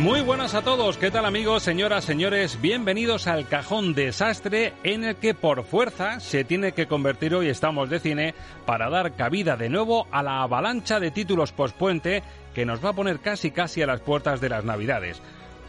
Muy buenas a todos, ¿qué tal amigos, señoras, señores? Bienvenidos al cajón desastre en el que por fuerza se tiene que convertir hoy estamos de cine para dar cabida de nuevo a la avalancha de títulos pospuente que nos va a poner casi casi a las puertas de las Navidades.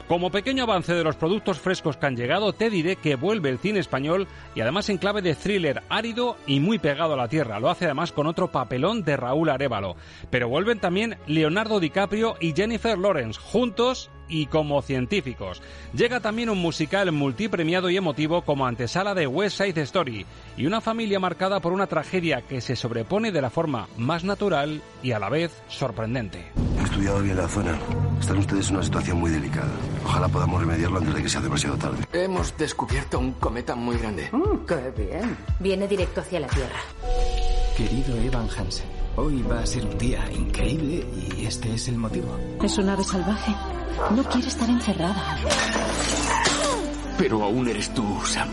Como pequeño avance de los productos frescos que han llegado, te diré que vuelve el cine español y además en clave de thriller árido y muy pegado a la tierra. Lo hace además con otro papelón de Raúl Arevalo. Pero vuelven también Leonardo DiCaprio y Jennifer Lawrence, juntos y como científicos. Llega también un musical multipremiado y emotivo como antesala de West Side Story y una familia marcada por una tragedia que se sobrepone de la forma más natural y a la vez sorprendente. He estudiado bien la zona. Están ustedes en una situación muy delicada. Ojalá podamos remediarlo antes de que sea demasiado tarde. Hemos descubierto un cometa muy grande. ¡Qué bien! Viene directo hacia la Tierra. Querido Evan Hansen, hoy va a ser un día increíble y este es el motivo. Es un ave salvaje. No quiere estar encerrada. Pero aún eres tú, Sam.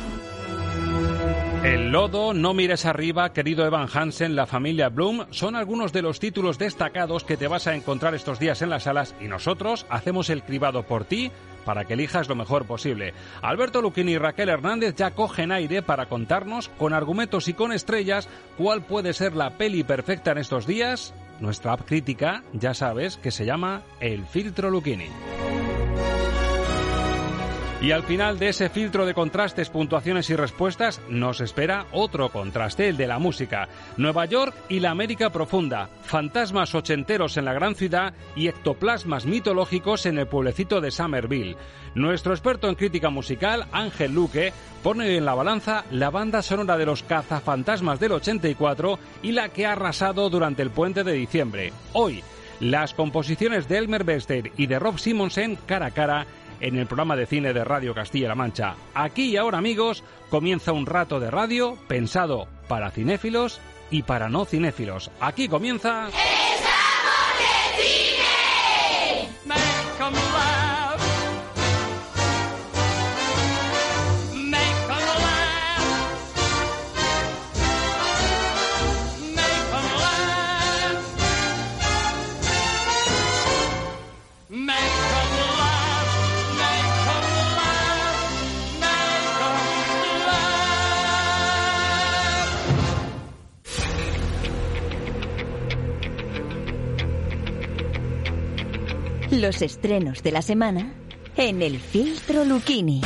El lodo, No mires arriba, querido Evan Hansen, la familia Bloom, son algunos de los títulos destacados que te vas a encontrar estos días en las salas y nosotros hacemos el cribado por ti para que elijas lo mejor posible. Alberto Luquini y Raquel Hernández ya cogen aire para contarnos con argumentos y con estrellas cuál puede ser la peli perfecta en estos días. Nuestra app crítica, ya sabes, que se llama El Filtro Luquini. Y al final de ese filtro de contrastes, puntuaciones y respuestas, nos espera otro contraste, el de la música. Nueva York y la América profunda, fantasmas ochenteros en la gran ciudad y ectoplasmas mitológicos en el pueblecito de Somerville. Nuestro experto en crítica musical, Ángel Luque, pone en la balanza la banda sonora de los cazafantasmas del 84 y la que ha arrasado durante el puente de diciembre. Hoy, las composiciones de Elmer Bester y de Rob Simonsen cara a cara en el programa de cine de Radio Castilla-La Mancha. Aquí y ahora, amigos, comienza un rato de radio pensado para cinéfilos y para no cinéfilos. Aquí comienza... ¡Estamos de cine! Los estrenos de la semana en el filtro Luquini.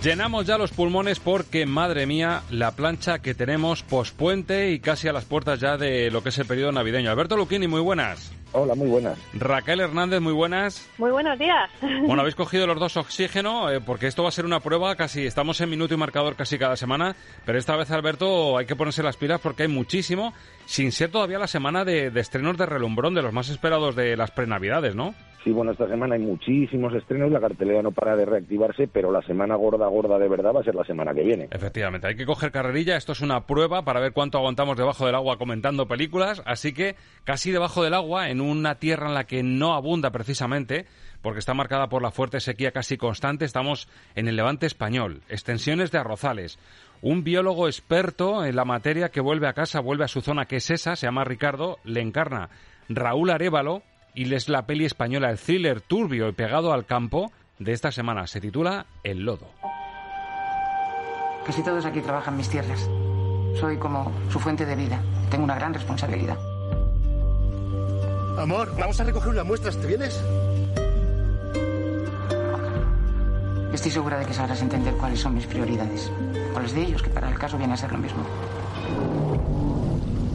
Llenamos ya los pulmones porque, madre mía, la plancha que tenemos pospuente y casi a las puertas ya de lo que es el periodo navideño. Alberto Luquini, muy buenas. Hola, muy buenas. Raquel Hernández, muy buenas. Muy buenos días. Bueno, habéis cogido los dos oxígeno eh, porque esto va a ser una prueba casi, estamos en minuto y marcador casi cada semana, pero esta vez, Alberto, hay que ponerse las pilas porque hay muchísimo, sin ser todavía la semana de, de estrenos de relumbrón, de los más esperados de las prenavidades, ¿no? Sí, bueno, esta semana hay muchísimos estrenos, la cartelera no para de reactivarse, pero la semana gorda, gorda de verdad va a ser la semana que viene. Efectivamente, hay que coger carrerilla, esto es una prueba para ver cuánto aguantamos debajo del agua comentando películas, así que casi debajo del agua, en una tierra en la que no abunda precisamente, porque está marcada por la fuerte sequía casi constante, estamos en el levante español, extensiones de arrozales. Un biólogo experto en la materia que vuelve a casa, vuelve a su zona que es esa, se llama Ricardo, le encarna Raúl Arevalo y es la peli española, el thriller turbio y pegado al campo de esta semana. Se titula El Lodo. Casi todos aquí trabajan mis tierras. Soy como su fuente de vida. Tengo una gran responsabilidad. Amor, vamos a recoger unas muestras. ¿Te vienes? Estoy segura de que sabrás entender cuáles son mis prioridades. Cuáles de ellos, que para el caso viene a ser lo mismo.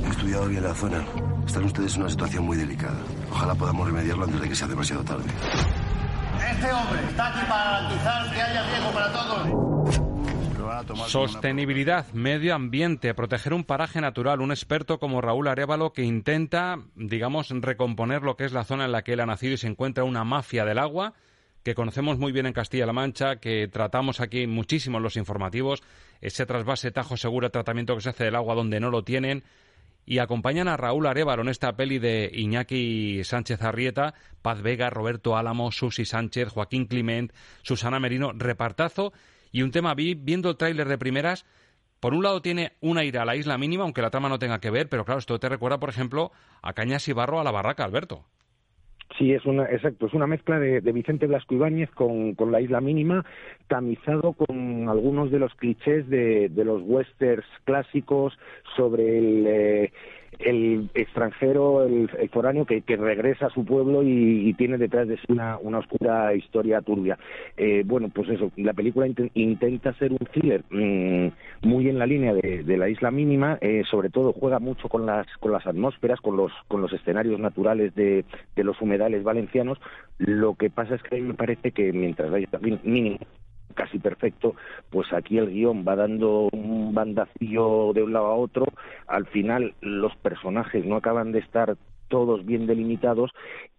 He estudiado bien la zona. Están ustedes en una situación muy delicada. Ojalá podamos remediarlo antes de que sea demasiado tarde. Este hombre está aquí para garantizar que haya riesgo para todos. Sostenibilidad, medio ambiente, proteger un paraje natural. Un experto como Raúl Arevalo que intenta, digamos, recomponer lo que es la zona en la que él ha nacido y se encuentra una mafia del agua que conocemos muy bien en Castilla-La Mancha, que tratamos aquí muchísimo en los informativos, ese trasvase Tajo Segura, tratamiento que se hace del agua donde no lo tienen, y acompañan a Raúl Arevalo en esta peli de Iñaki Sánchez Arrieta, Paz Vega, Roberto Álamo, Susi Sánchez, Joaquín Clement, Susana Merino, repartazo y un tema vi viendo el tráiler de primeras. Por un lado tiene una ira a la isla mínima, aunque la trama no tenga que ver, pero claro, esto te recuerda, por ejemplo, a Cañas y Barro a la Barraca, Alberto. Sí, es una, exacto, es una mezcla de, Vicente Blasco Ibáñez con, con, la isla mínima, tamizado con algunos de los clichés de, de los westerns clásicos sobre el, eh, el extranjero, el, foráneo que, regresa a su pueblo y, tiene detrás de sí una, oscura historia turbia. Eh, bueno, pues eso, la película intenta ser un thriller mm, muy en la línea de, la isla mínima, eh, sobre todo juega mucho con las, con las atmósferas, con los, con los escenarios naturales de, de los humedales valencianos. Lo que pasa es que a mí me parece que mientras la isla mínima casi perfecto, pues aquí el guion va dando un bandacillo de un lado a otro, al final los personajes no acaban de estar todos bien delimitados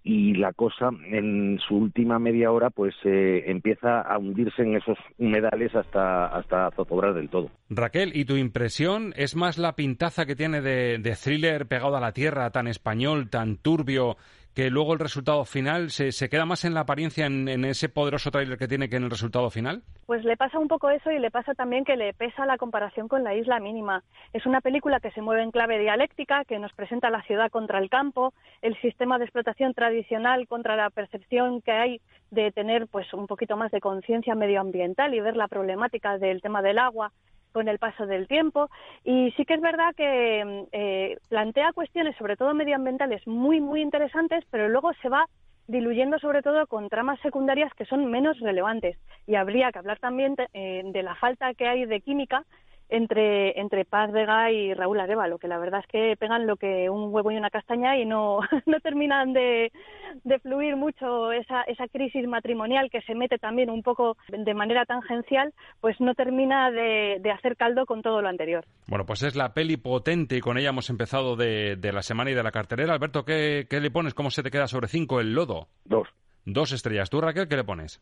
y la cosa en su última media hora pues eh, empieza a hundirse en esos humedales hasta hasta zozobrar del todo. Raquel, ¿y tu impresión es más la pintaza que tiene de, de thriller pegado a la tierra, tan español, tan turbio, que luego el resultado final se, se queda más en la apariencia en, ese poderoso tráiler que tiene que en el resultado final? Pues le pasa un poco eso y le pasa también que le pesa la comparación con La Isla Mínima. Es una película que se mueve en clave dialéctica, que nos presenta la ciudad contra el campo, el sistema de explotación tradicional contra la percepción que hay de tener pues un poquito más de conciencia medioambiental y ver la problemática del tema del agua con el paso del tiempo. Y sí que es verdad que mm, eh, plantea cuestiones, sobre todo medioambientales, muy, muy interesantes, pero luego se va diluyendo sobre todo con tramas secundarias que son menos relevantes. Y habría que hablar también eh, de la falta que hay de química entre, entre Paz Vega y Raúl Arevalo, que la verdad es que pegan lo que un huevo y una castaña y no, no terminan de, de fluir mucho esa, esa crisis matrimonial que se mete también un poco de manera tangencial, pues no termina de, de hacer caldo con todo lo anterior. Bueno, pues es la peli potente y con ella hemos empezado de, de la semana y de la carterera. Alberto, ¿qué, ¿qué le pones? ¿Cómo se te queda sobre cinco el lodo? Dos. Dos estrellas. ¿Tú, Raquel, qué le pones?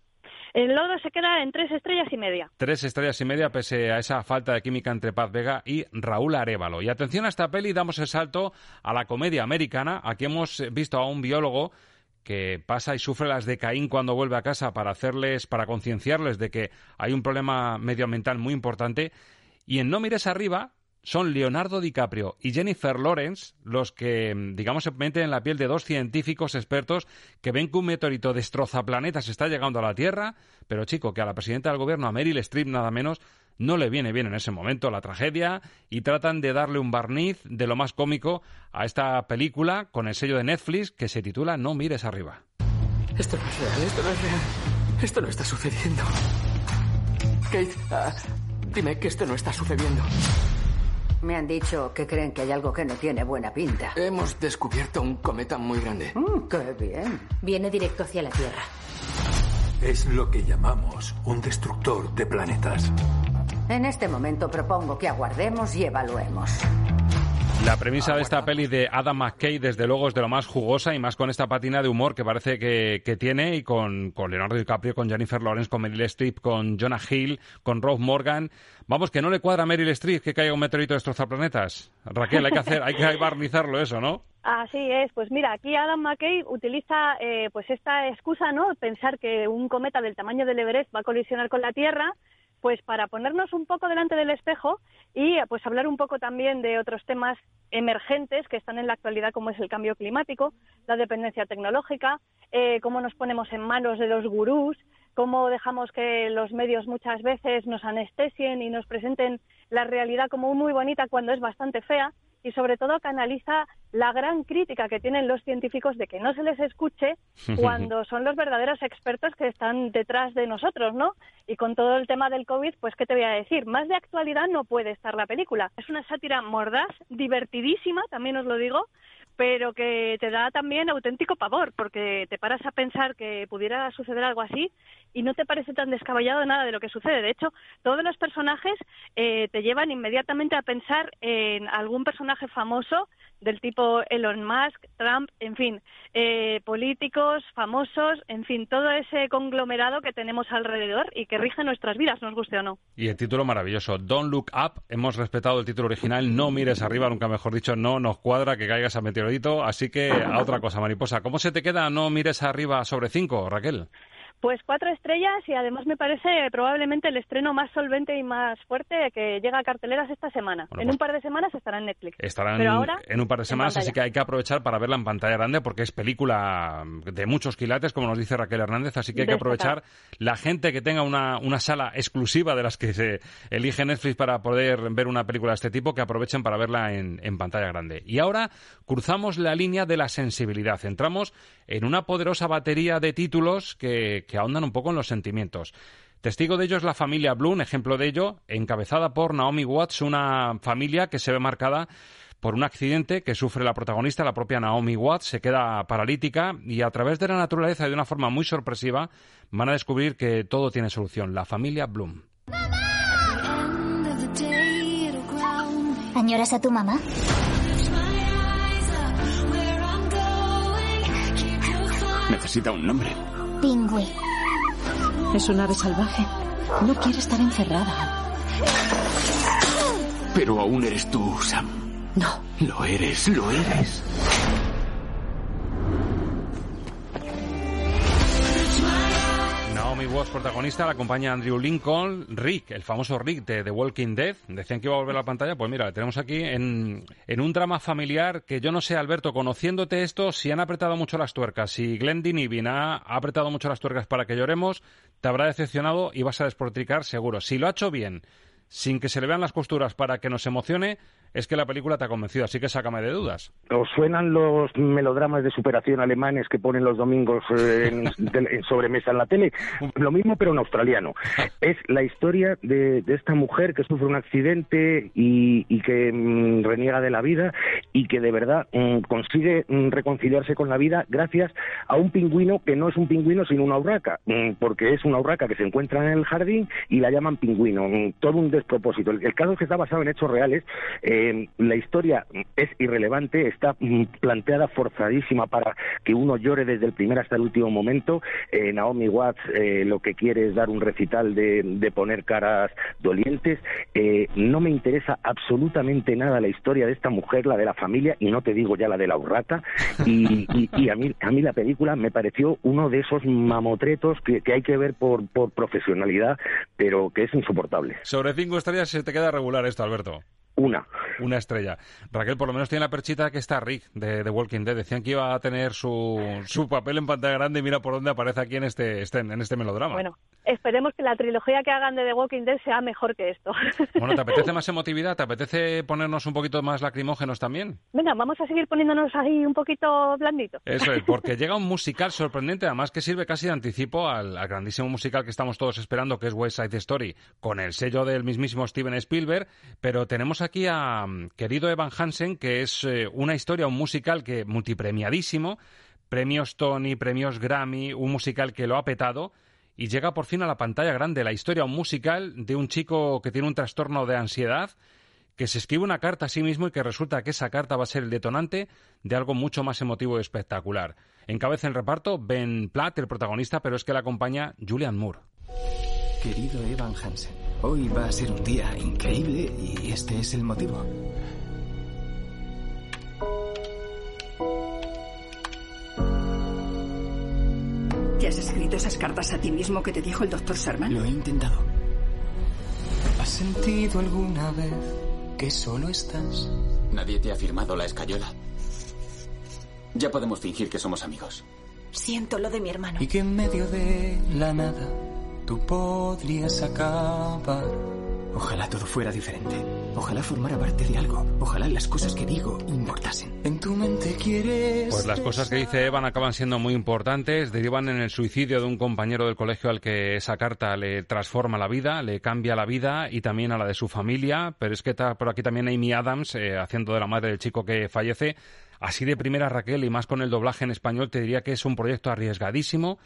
El lodo se queda en tres estrellas y media. Tres estrellas y media pese a esa falta de química entre Paz Vega y Raúl Arevalo. Y atención a esta peli, damos el salto a la comedia americana. Aquí hemos visto a un biólogo que pasa y sufre las de Caín cuando vuelve a casa para hacerles, para concienciarles de que hay un problema medioambiental muy importante. Y en No mires arriba son Leonardo DiCaprio y Jennifer Lawrence los que, digamos, se meten en la piel de dos científicos expertos que ven que un meteorito destroza planetas está llegando a la Tierra, pero chico, que a la presidenta del gobierno, a Meryl Streep nada menos, no le viene bien en ese momento la tragedia y tratan de darle un barniz de lo más cómico a esta película con el sello de Netflix que se titula No mires arriba. Esto no es real, esto no es real. Esto no está sucediendo. Kate, ah, dime que esto no está sucediendo. Me han dicho que creen que hay algo que no tiene buena pinta. Hemos descubierto un cometa muy grande. Mm, ¡Qué bien! Viene directo hacia la Tierra. Es lo que llamamos un destructor de planetas. En este momento propongo que aguardemos y evaluemos. La premisa de esta peli de Adam McKay, desde luego, es de lo más jugosa y más con esta patina de humor que parece que, tiene y con, con, Leonardo DiCaprio, con Jennifer Lawrence, con Meryl Streep, con Jonah Hill, con Rob Morgan. Vamos, que no le cuadra a Meryl Streep que caiga un meteorito de destrozar planetas. Raquel, hay que hacer, hay que barnizarlo eso, ¿no? Así es, pues mira, aquí Adam McKay utiliza eh, pues esta excusa, ¿no? Pensar que un cometa del tamaño del Everest va a colisionar con la Tierra pues para ponernos un poco delante del espejo y pues hablar un poco también de otros temas emergentes que están en la actualidad como es el cambio climático, la dependencia tecnológica, eh, cómo nos ponemos en manos de los gurús, cómo dejamos que los medios muchas veces nos anestesien y nos presenten la realidad como muy bonita cuando es bastante fea y sobre todo canaliza la gran crítica que tienen los científicos de que no se les escuche cuando son los verdaderos expertos que están detrás de nosotros, ¿no? Y con todo el tema del COVID, pues qué te voy a decir, más de actualidad no puede estar la película. Es una sátira mordaz, divertidísima, también os lo digo, pero que te da también auténtico pavor, porque te paras a pensar que pudiera suceder algo así y no te parece tan descabellado nada de lo que sucede. De hecho, todos los personajes eh, te llevan inmediatamente a pensar en algún personaje famoso del tipo Elon Musk, Trump, en fin, eh, políticos, famosos, en fin, todo ese conglomerado que tenemos alrededor y que rige nuestras vidas, nos guste o no. Y el título maravilloso, Don't Look Up, hemos respetado el título original, no mires arriba, nunca mejor dicho, no nos cuadra que caigas a así que a otra cosa, mariposa. ¿Cómo se te queda no mires arriba sobre cinco, Raquel? Pues cuatro estrellas y además me parece probablemente el estreno más solvente y más fuerte que llega a carteleras esta semana. en un pues par de semanas estará en Netflix. Estará en, un par de semanas, así que hay que aprovechar para verla en pantalla grande porque es película de muchos quilates, como nos dice Raquel Hernández, así que hay que aprovechar la gente que tenga una, una sala exclusiva de las que se elige Netflix para poder ver una película de este tipo, que aprovechen para verla en, en pantalla grande. Y ahora cruzamos la línea de la sensibilidad. Entramos en una poderosa batería de títulos que, ahondan un poco en los sentimientos. Testigo de ello es la familia Bloom, ejemplo de ello, encabezada por Naomi Watts, una familia que se ve marcada por un accidente que sufre la protagonista, la propia Naomi Watts, se queda paralítica y a través de la naturaleza y de una forma muy sorpresiva van a descubrir que todo tiene solución. La familia Bloom. ¿Añoras a tu mamá? Necesita un nombre. Pingüe. Es un ave salvaje. No quiere estar encerrada. Pero aún eres tú, Sam. No. Lo eres, lo eres. Watts, protagonista, la acompaña Andrew Lincoln, Rick, el famoso Rick de The Walking Dead. Decían que iba a volver a la pantalla, pues mira, tenemos aquí en, en un drama familiar que yo no sé, Alberto, conociéndote esto, si han apretado mucho las tuercas, si Glenn Dinibin ha, ha apretado mucho las tuercas para que lloremos, te habrá decepcionado y vas a despotricar seguro. Si lo ha hecho bien, sin que se le vean las costuras para que nos emocione, es que la película te ha convencido, así que sácame de dudas. ¿Os suenan los melodramas de superación alemanes que ponen los domingos eh, en, sobremesa en la tele? Lo mismo, pero en australiano. Es la historia de, esta mujer que sufre un accidente y, que mm, reniega de la vida y que de verdad mm, consigue mm, reconciliarse con la vida gracias a un pingüino que no es un pingüino sino una urraca, porque es una urraca que se encuentra en el jardín y la llaman pingüino. Todo un despropósito. El, caso es que está basado en hechos reales. Eh, la historia es irrelevante, está mm, planteada forzadísima para que uno llore desde el primer hasta el último momento. Eh, Naomi Watts eh, lo que quiere es dar un recital de, poner caras dolientes. Eh, no me interesa absolutamente nada la historia de esta mujer, la de la familia, y no te digo ya la de la urrata. Y, a, mí, a mí la película me pareció uno de esos mamotretos que, hay que ver por, por profesionalidad, pero que es insoportable. Sobre cinco estrellas se te queda regular esto, Alberto. Una. Una estrella. Raquel, por lo menos tiene la perchita que está Rick de The Walking Dead. Decían que iba a tener su, su papel en pantalla grande y mira por dónde aparece aquí en este, este, en este melodrama. Bueno, esperemos que la trilogía que hagan de The Walking Dead sea mejor que esto. Bueno, ¿te apetece más emotividad? ¿Te apetece ponernos un poquito más lacrimógenos también? Venga, vamos a seguir poniéndonos ahí un poquito blandito. Eso es, porque llega un musical sorprendente, además que sirve casi de anticipo al, al grandísimo musical que estamos todos esperando, que es West Side Story, con el sello del mismísimo Steven Spielberg, pero tenemos aquí a mm, querido Evan Hansen, que es eh, una historia, un musical que multipremiadísimo, premios Tony, premios Grammy, un musical que lo ha petado y llega por fin a la pantalla grande la historia, un musical de un chico que tiene un trastorno de ansiedad, que se escribe una carta a sí mismo y que resulta que esa carta va a ser el detonante de algo mucho más emotivo y espectacular. Encabeza el reparto Ben Platt, el protagonista, pero es que le acompaña Julian Moore. Querido Evan Hansen, hoy va a ser un día increíble y este es el motivo. ¿Te has escrito esas cartas a ti mismo que te dijo el doctor Sherman? Lo he intentado. ¿Has sentido alguna vez que solo estás? Nadie te ha firmado la escayola. Ya podemos fingir que somos amigos. Siento lo de mi hermano. Y que en medio de la nada tú podrías acabar. Ojalá todo fuera diferente. Ojalá formara parte de algo. Ojalá las cosas que digo importasen. En tu mente quieres. Pues las cosas que dice Evan acaban siendo muy importantes. Derivan en el suicidio de un compañero del colegio al que esa carta le transforma la vida, le cambia la vida y también a la de su familia. Pero es que está por aquí también Amy Adams, eh, haciendo de la madre del chico que fallece. Así de primera, Raquel, y más con el doblaje en español, te diría que es un proyecto arriesgadísimo.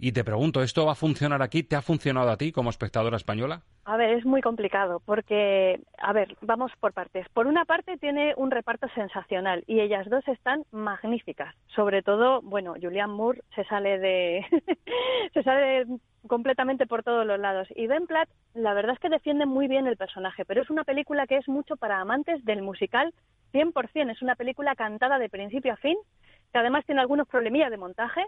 Y te pregunto, ¿esto va a funcionar aquí? ¿Te ha funcionado a ti como espectadora española? A ver, es muy complicado porque, a ver, vamos por partes. Por una parte tiene un reparto sensacional y ellas dos están magníficas. Sobre todo, bueno, Julianne Moore se sale de se sale completamente por todos los lados y Ben Platt, la verdad es que defiende muy bien el personaje, pero es una película que es mucho para amantes del musical 100%, es una película cantada de principio a fin, que además tiene algunos problemillas de montaje,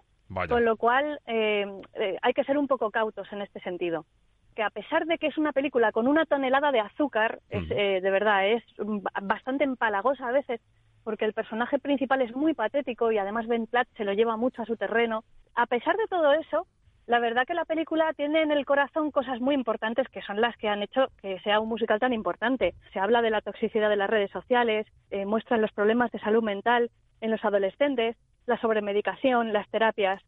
con lo cual eh, eh, hay que ser un poco cautos en este sentido que a pesar de que es una película con una tonelada de azúcar, es, eh, de verdad es bastante empalagosa a veces, porque el personaje principal es muy patético y además Ben Platt se lo lleva mucho a su terreno. A pesar de todo eso, la verdad que la película tiene en el corazón cosas muy importantes que son las que han hecho que sea un musical tan importante. Se habla de la toxicidad de las redes sociales, eh, muestran los problemas de salud mental en los adolescentes, la sobremedicación, las terapias,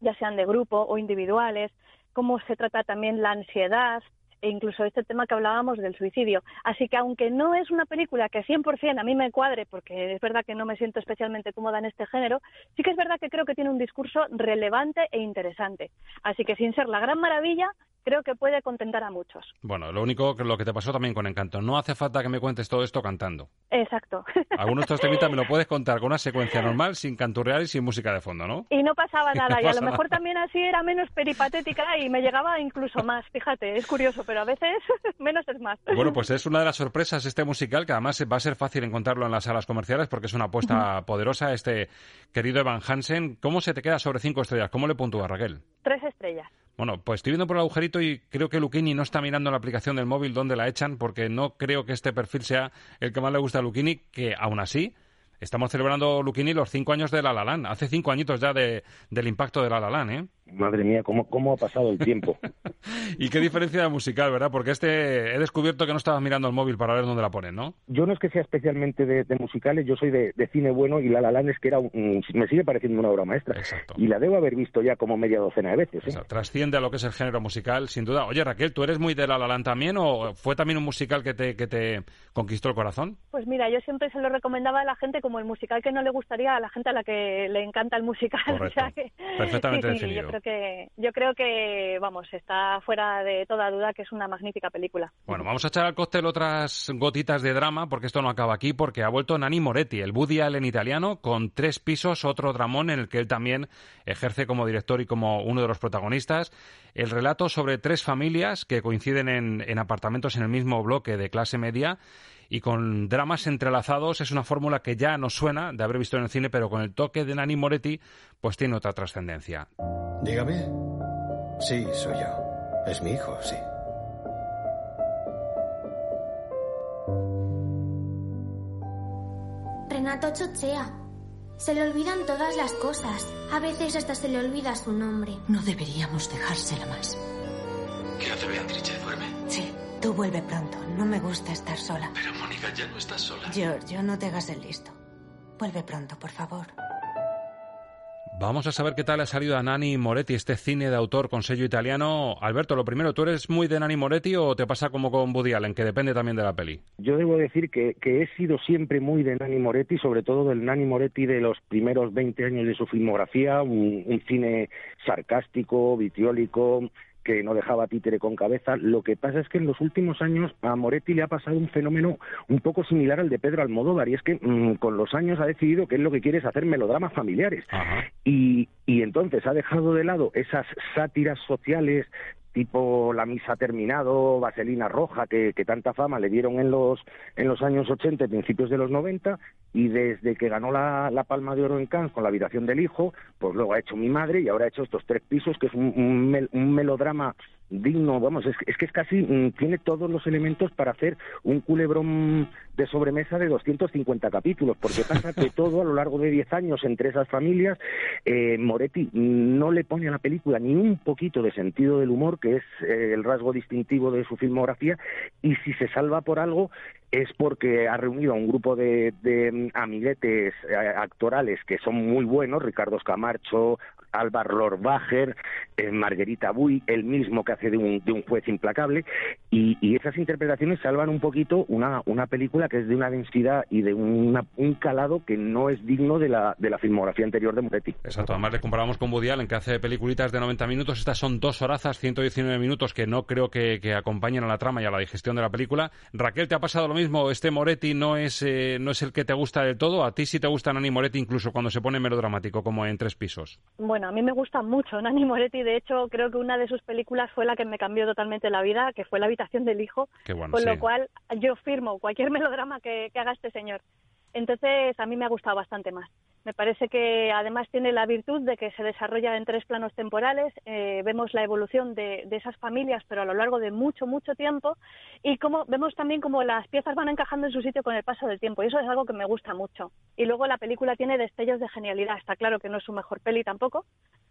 ya sean de grupo o individuales, cómo se trata también la ansiedad e incluso este tema que hablábamos del suicidio. Así que aunque no es una película que 100% a mí me cuadre, porque es verdad que no me siento especialmente cómoda en este género, sí que es verdad que creo que tiene un discurso relevante e interesante. Así que sin ser la gran maravilla, creo que puede contentar a muchos. Bueno, lo único que lo que te pasó también con Encanto, no hace falta que me cuentes todo esto cantando. Exacto. Algunos de estos temitas me lo puedes contar con una secuencia normal, sin canturrear y sin música de fondo, ¿no? Y no pasaba nada, No y a lo mejor nada. también así era menos peripatética y me llegaba incluso más, fíjate, es curioso, pero a veces menos es más. Bueno, pues es una de las sorpresas este musical, que además va a ser fácil encontrarlo en las salas comerciales porque es una apuesta poderosa. Este querido Evan Hansen, ¿cómo se te queda sobre cinco estrellas? ¿Cómo le puntúa Raquel? Tres estrellas. Bueno, pues estoy viendo por el agujerito y creo que Luchini no está mirando la aplicación del móvil donde la echan porque no creo que este perfil sea el que más le gusta a Luchini, que aún así estamos celebrando Luchini los cinco años de La La Land. Hace cinco añitos ya de, del impacto de La La Land, ¿eh? Madre mía, cómo, cómo ha pasado el tiempo. y qué diferencia de musical, ¿verdad? Porque este he descubierto que no estabas mirando el móvil para ver dónde la ponen, ¿no? Yo no es que sea especialmente de, de musicales, yo soy de, de cine bueno y La La Land es que era un- me sigue pareciendo una obra maestra. Y la debo haber visto ya como media docena de veces. ¿eh? Trasciende a lo que es el género musical, sin duda. Oye, Raquel, ¿tú eres muy de La La Land también o fue también un musical que te, que te conquistó el corazón? Pues mira, yo siempre se lo recomendaba a la gente como el musical que no le gustaría a la gente a la que le encanta el musical. Correcto. O sea que, Perfectamente sí, sí, definido. yo creo que yo creo que vamos está fuera de toda duda que es una magnífica película. Bueno, vamos a echar al cóctel otras gotitas de drama, porque esto no acaba aquí, porque ha vuelto Nani Moretti, el Woody Allen italiano, con tres pisos, otro dramón en el que él también ejerce como director y como uno de los protagonistas. El relato sobre tres familias que coinciden en, en apartamentos en el mismo bloque de clase media y con dramas entrelazados es una fórmula que ya nos suena de haber visto en el cine, pero con el toque de Nani Moretti, pues tiene otra trascendencia. Dígame. Sí, soy yo. Es mi hijo, sí. Renato chochea. Se le olvidan todas las cosas. A veces hasta se le olvida su nombre. No deberíamos dejársela más. ¿Qué hace Beatrice? ¿Duerme? Sí, tú vuelve pronto. No me gusta estar sola. Pero Mónica, ya no estás sola. Giorgio, no te hagas el listo. Vuelve pronto, por favor. Vamos a saber qué tal ha salido a Nani Moretti, este cine de autor con sello italiano. Alberto, lo primero, ¿tú eres muy de Nani Moretti o te pasa como con Woody Allen, que depende también de la peli? Yo debo decir que, he sido siempre muy de Nani Moretti, sobre todo del Nani Moretti de los primeros 20 años de su filmografía, un, un cine sarcástico, vitriólico, que no dejaba títere con cabeza. Lo que pasa es que en los últimos años a Moretti le ha pasado un fenómeno un poco similar al de Pedro Almodóvar, y es que mm, con los años ha decidido que él lo que quiere es hacer melodramas familiares. Y, y entonces ha dejado de lado esas sátiras sociales tipo La misa terminado, Vaselina Roja, que, que tanta fama le dieron en los, en los años 80 y principios de los 90, y desde que ganó la, la Palma de Oro en Cannes con La habitación del hijo, pues luego ha hecho Mi madre y ahora ha hecho estos tres pisos, que es un, un un melodrama digno, vamos, es, es que es casi, mm, tiene todos los elementos para hacer un culebrón de sobremesa de 250 capítulos, porque pasa que todo a lo largo de 10 años entre esas familias, eh, Moretti no le pone a la película ni un poquito de sentido del humor, que es eh, el rasgo distintivo de su filmografía, y si se salva por algo es porque ha reunido a un grupo de, de mm, amiguetes eh, actorales que son muy buenos, Ricardo Escamarcho, Álvaro Lorbacher, eh, Marguerita Buy, el mismo que hace de un, de un juez implacable, y, y, esas interpretaciones salvan un poquito una, una película que es de una densidad y de una, un calado que no es digno de la, de la filmografía anterior de Moretti. Exacto, además le comparamos con Woody Allen, que hace peliculitas de 90 minutos, estas son dos horazas, 119 minutos, que no creo que, que acompañen a la trama y a la digestión de la película. Raquel, ¿te ha pasado lo mismo? ¿Este Moretti no es, eh, no es el que te gusta del todo? ¿A ti sí te gusta Nani Moretti incluso cuando se pone melodramático, como en Tres Pisos? Bueno, a mí me gusta mucho Nani Moretti. De hecho, creo que una de sus películas fue la que me cambió totalmente la vida, que fue La habitación del hijo. Bueno, con sí. lo cual, yo firmo cualquier melodrama que, que haga este señor. Entonces, a mí me ha gustado bastante más. Me parece que además tiene la virtud de que se desarrolla en tres planos temporales. Eh, vemos la evolución de, de, esas familias, pero a lo largo de mucho, mucho tiempo. Y como vemos también como las piezas van encajando en su sitio con el paso del tiempo. Y eso es algo que me gusta mucho. Y luego la película tiene destellos de genialidad. Está claro que no es su mejor peli tampoco,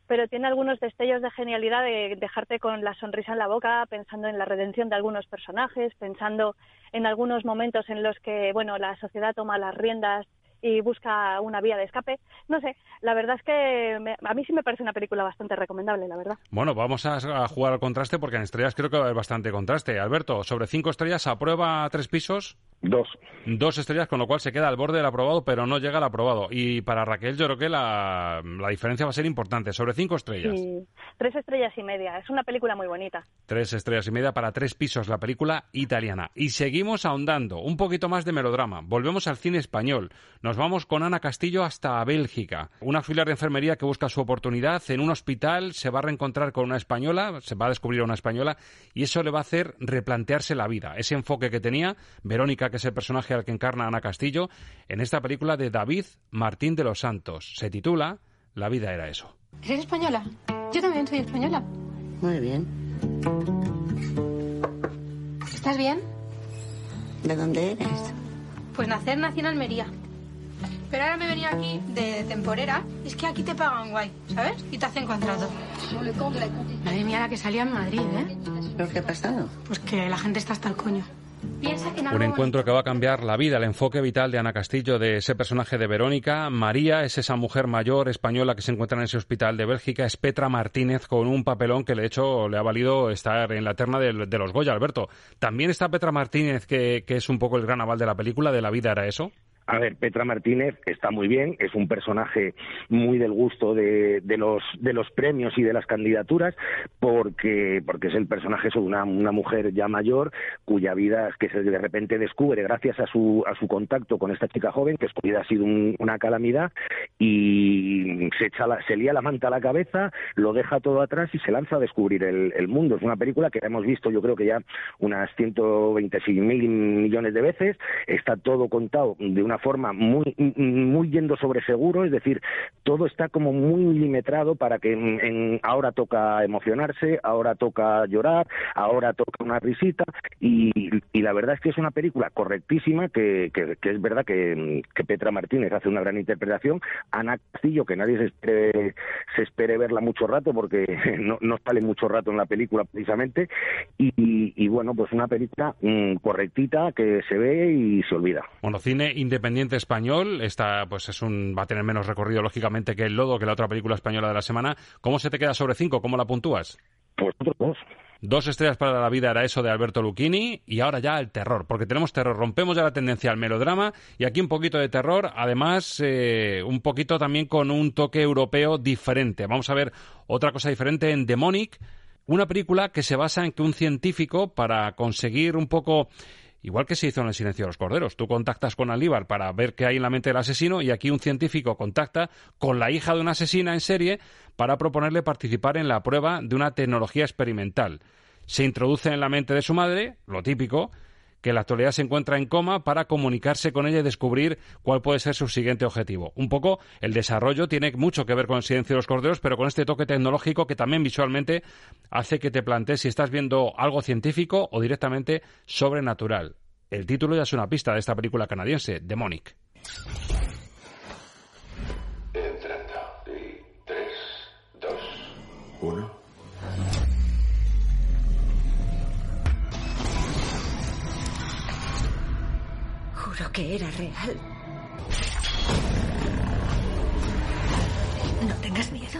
pero tiene algunos destellos de genialidad de dejarte con la sonrisa en la boca, pensando en la redención de algunos personajes, pensando en algunos momentos en los que, bueno, la sociedad toma las riendas y busca una vía de escape. No sé, la verdad es que me, a mí sí me parece una película bastante recomendable, la verdad. Bueno, vamos a, a, jugar al contraste porque en estrellas creo que va a haber bastante contraste. Alberto, sobre cinco estrellas, ¿aprueba tres pisos? Dos. Dos estrellas, con lo cual se queda al borde del aprobado, pero no llega al aprobado. Y para Raquel yo creo que la, la diferencia va a ser importante. Sobre cinco estrellas. Sí, tres estrellas y media. Es una película muy bonita. Tres estrellas y media para tres pisos, la película italiana. Y seguimos ahondando. Un poquito más de melodrama. Volvemos al cine español. Nos vamos con Ana Castillo hasta Bélgica. Una auxiliar de enfermería que busca su oportunidad en un hospital, se va a reencontrar con una española, se va a descubrir a una española, y eso le va a hacer replantearse la vida. Ese enfoque que tenía Verónica, que es el personaje al que encarna Ana Castillo, en esta película de David Martín de los Santos. Se titula La vida era eso. ¿Eres española? Yo también soy española. Muy bien. ¿Estás bien? ¿De dónde eres? Pues nacer nací en Almería. Pero ahora me venía aquí de temporera. Es que aquí te pagan guay, ¿sabes? Y te hacen contrato. Madre mía, la que salía en Madrid, ¿eh? ¿Pero qué ha pasado? Pues que la gente está hasta el coño. Piensa que Un encuentro que va a cambiar la vida, el enfoque vital de Ana Castillo, de ese personaje de Verónica. María es esa mujer mayor española que se encuentra en ese hospital de Bélgica. Es Petra Martínez con un papelón que de hecho le ha valido estar en la terna de, de los Goya, Alberto. También está Petra Martínez, que, que es un poco el gran aval de la película, de la vida era eso. A ver, Petra Martínez está muy bien, es un personaje muy del gusto de, los, de los premios y de las candidaturas, porque, porque es el personaje de una, una mujer ya mayor cuya vida que se de repente descubre gracias a su, a su contacto con esta chica joven, que su vida ha sido un, una calamidad, y se, echa la, se lía la manta a la cabeza, lo deja todo atrás y se lanza a descubrir el, el mundo. Es una película que hemos visto yo creo que ya unas 126 mil millones de veces, está todo contado de una forma muy, muy yendo sobre seguro, es decir, todo está como muy milimetrado para que en, ahora toca emocionarse, ahora toca llorar, ahora toca una risita y, y, la verdad es que es una película correctísima que, que, que es verdad que, que, Petra Martínez hace una gran interpretación, Ana Castillo, que nadie se espere, se espere verla mucho rato porque no, no sale mucho rato en la película precisamente y, y bueno, pues una película mmm, correctita que se ve y se olvida. Bueno, cine independiente español, esta pues es un va a tener menos recorrido lógicamente que El Lodo, que la otra película española de la semana. ¿Cómo se te queda sobre cinco? ¿Cómo la puntúas? Pues dos. Dos estrellas para la vida era eso de Alberto Lucchini y ahora ya el terror, porque tenemos terror, rompemos ya la tendencia al melodrama y aquí un poquito de terror, además eh, un poquito también con un toque europeo diferente. Vamos a ver otra cosa diferente en Demonic, una película que se basa en que un científico para conseguir un poco Igual que se hizo en El silencio de los corderos. Tú contactas con Alíbar para ver qué hay en la mente del asesino y aquí un científico contacta con la hija de una asesina en serie para proponerle participar en la prueba de una tecnología experimental. Se introduce en la mente de su madre, lo típico, que en la actualidad se encuentra en coma para comunicarse con ella y descubrir cuál puede ser su siguiente objetivo. Un poco el desarrollo tiene mucho que ver con el silencio de los corderos, pero con este toque tecnológico que también visualmente hace que te plantees si estás viendo algo científico o directamente sobrenatural. El título ya es una pista de esta película canadiense, Demonic. Y tres, dos, uno. Juro que era real. No tengas miedo.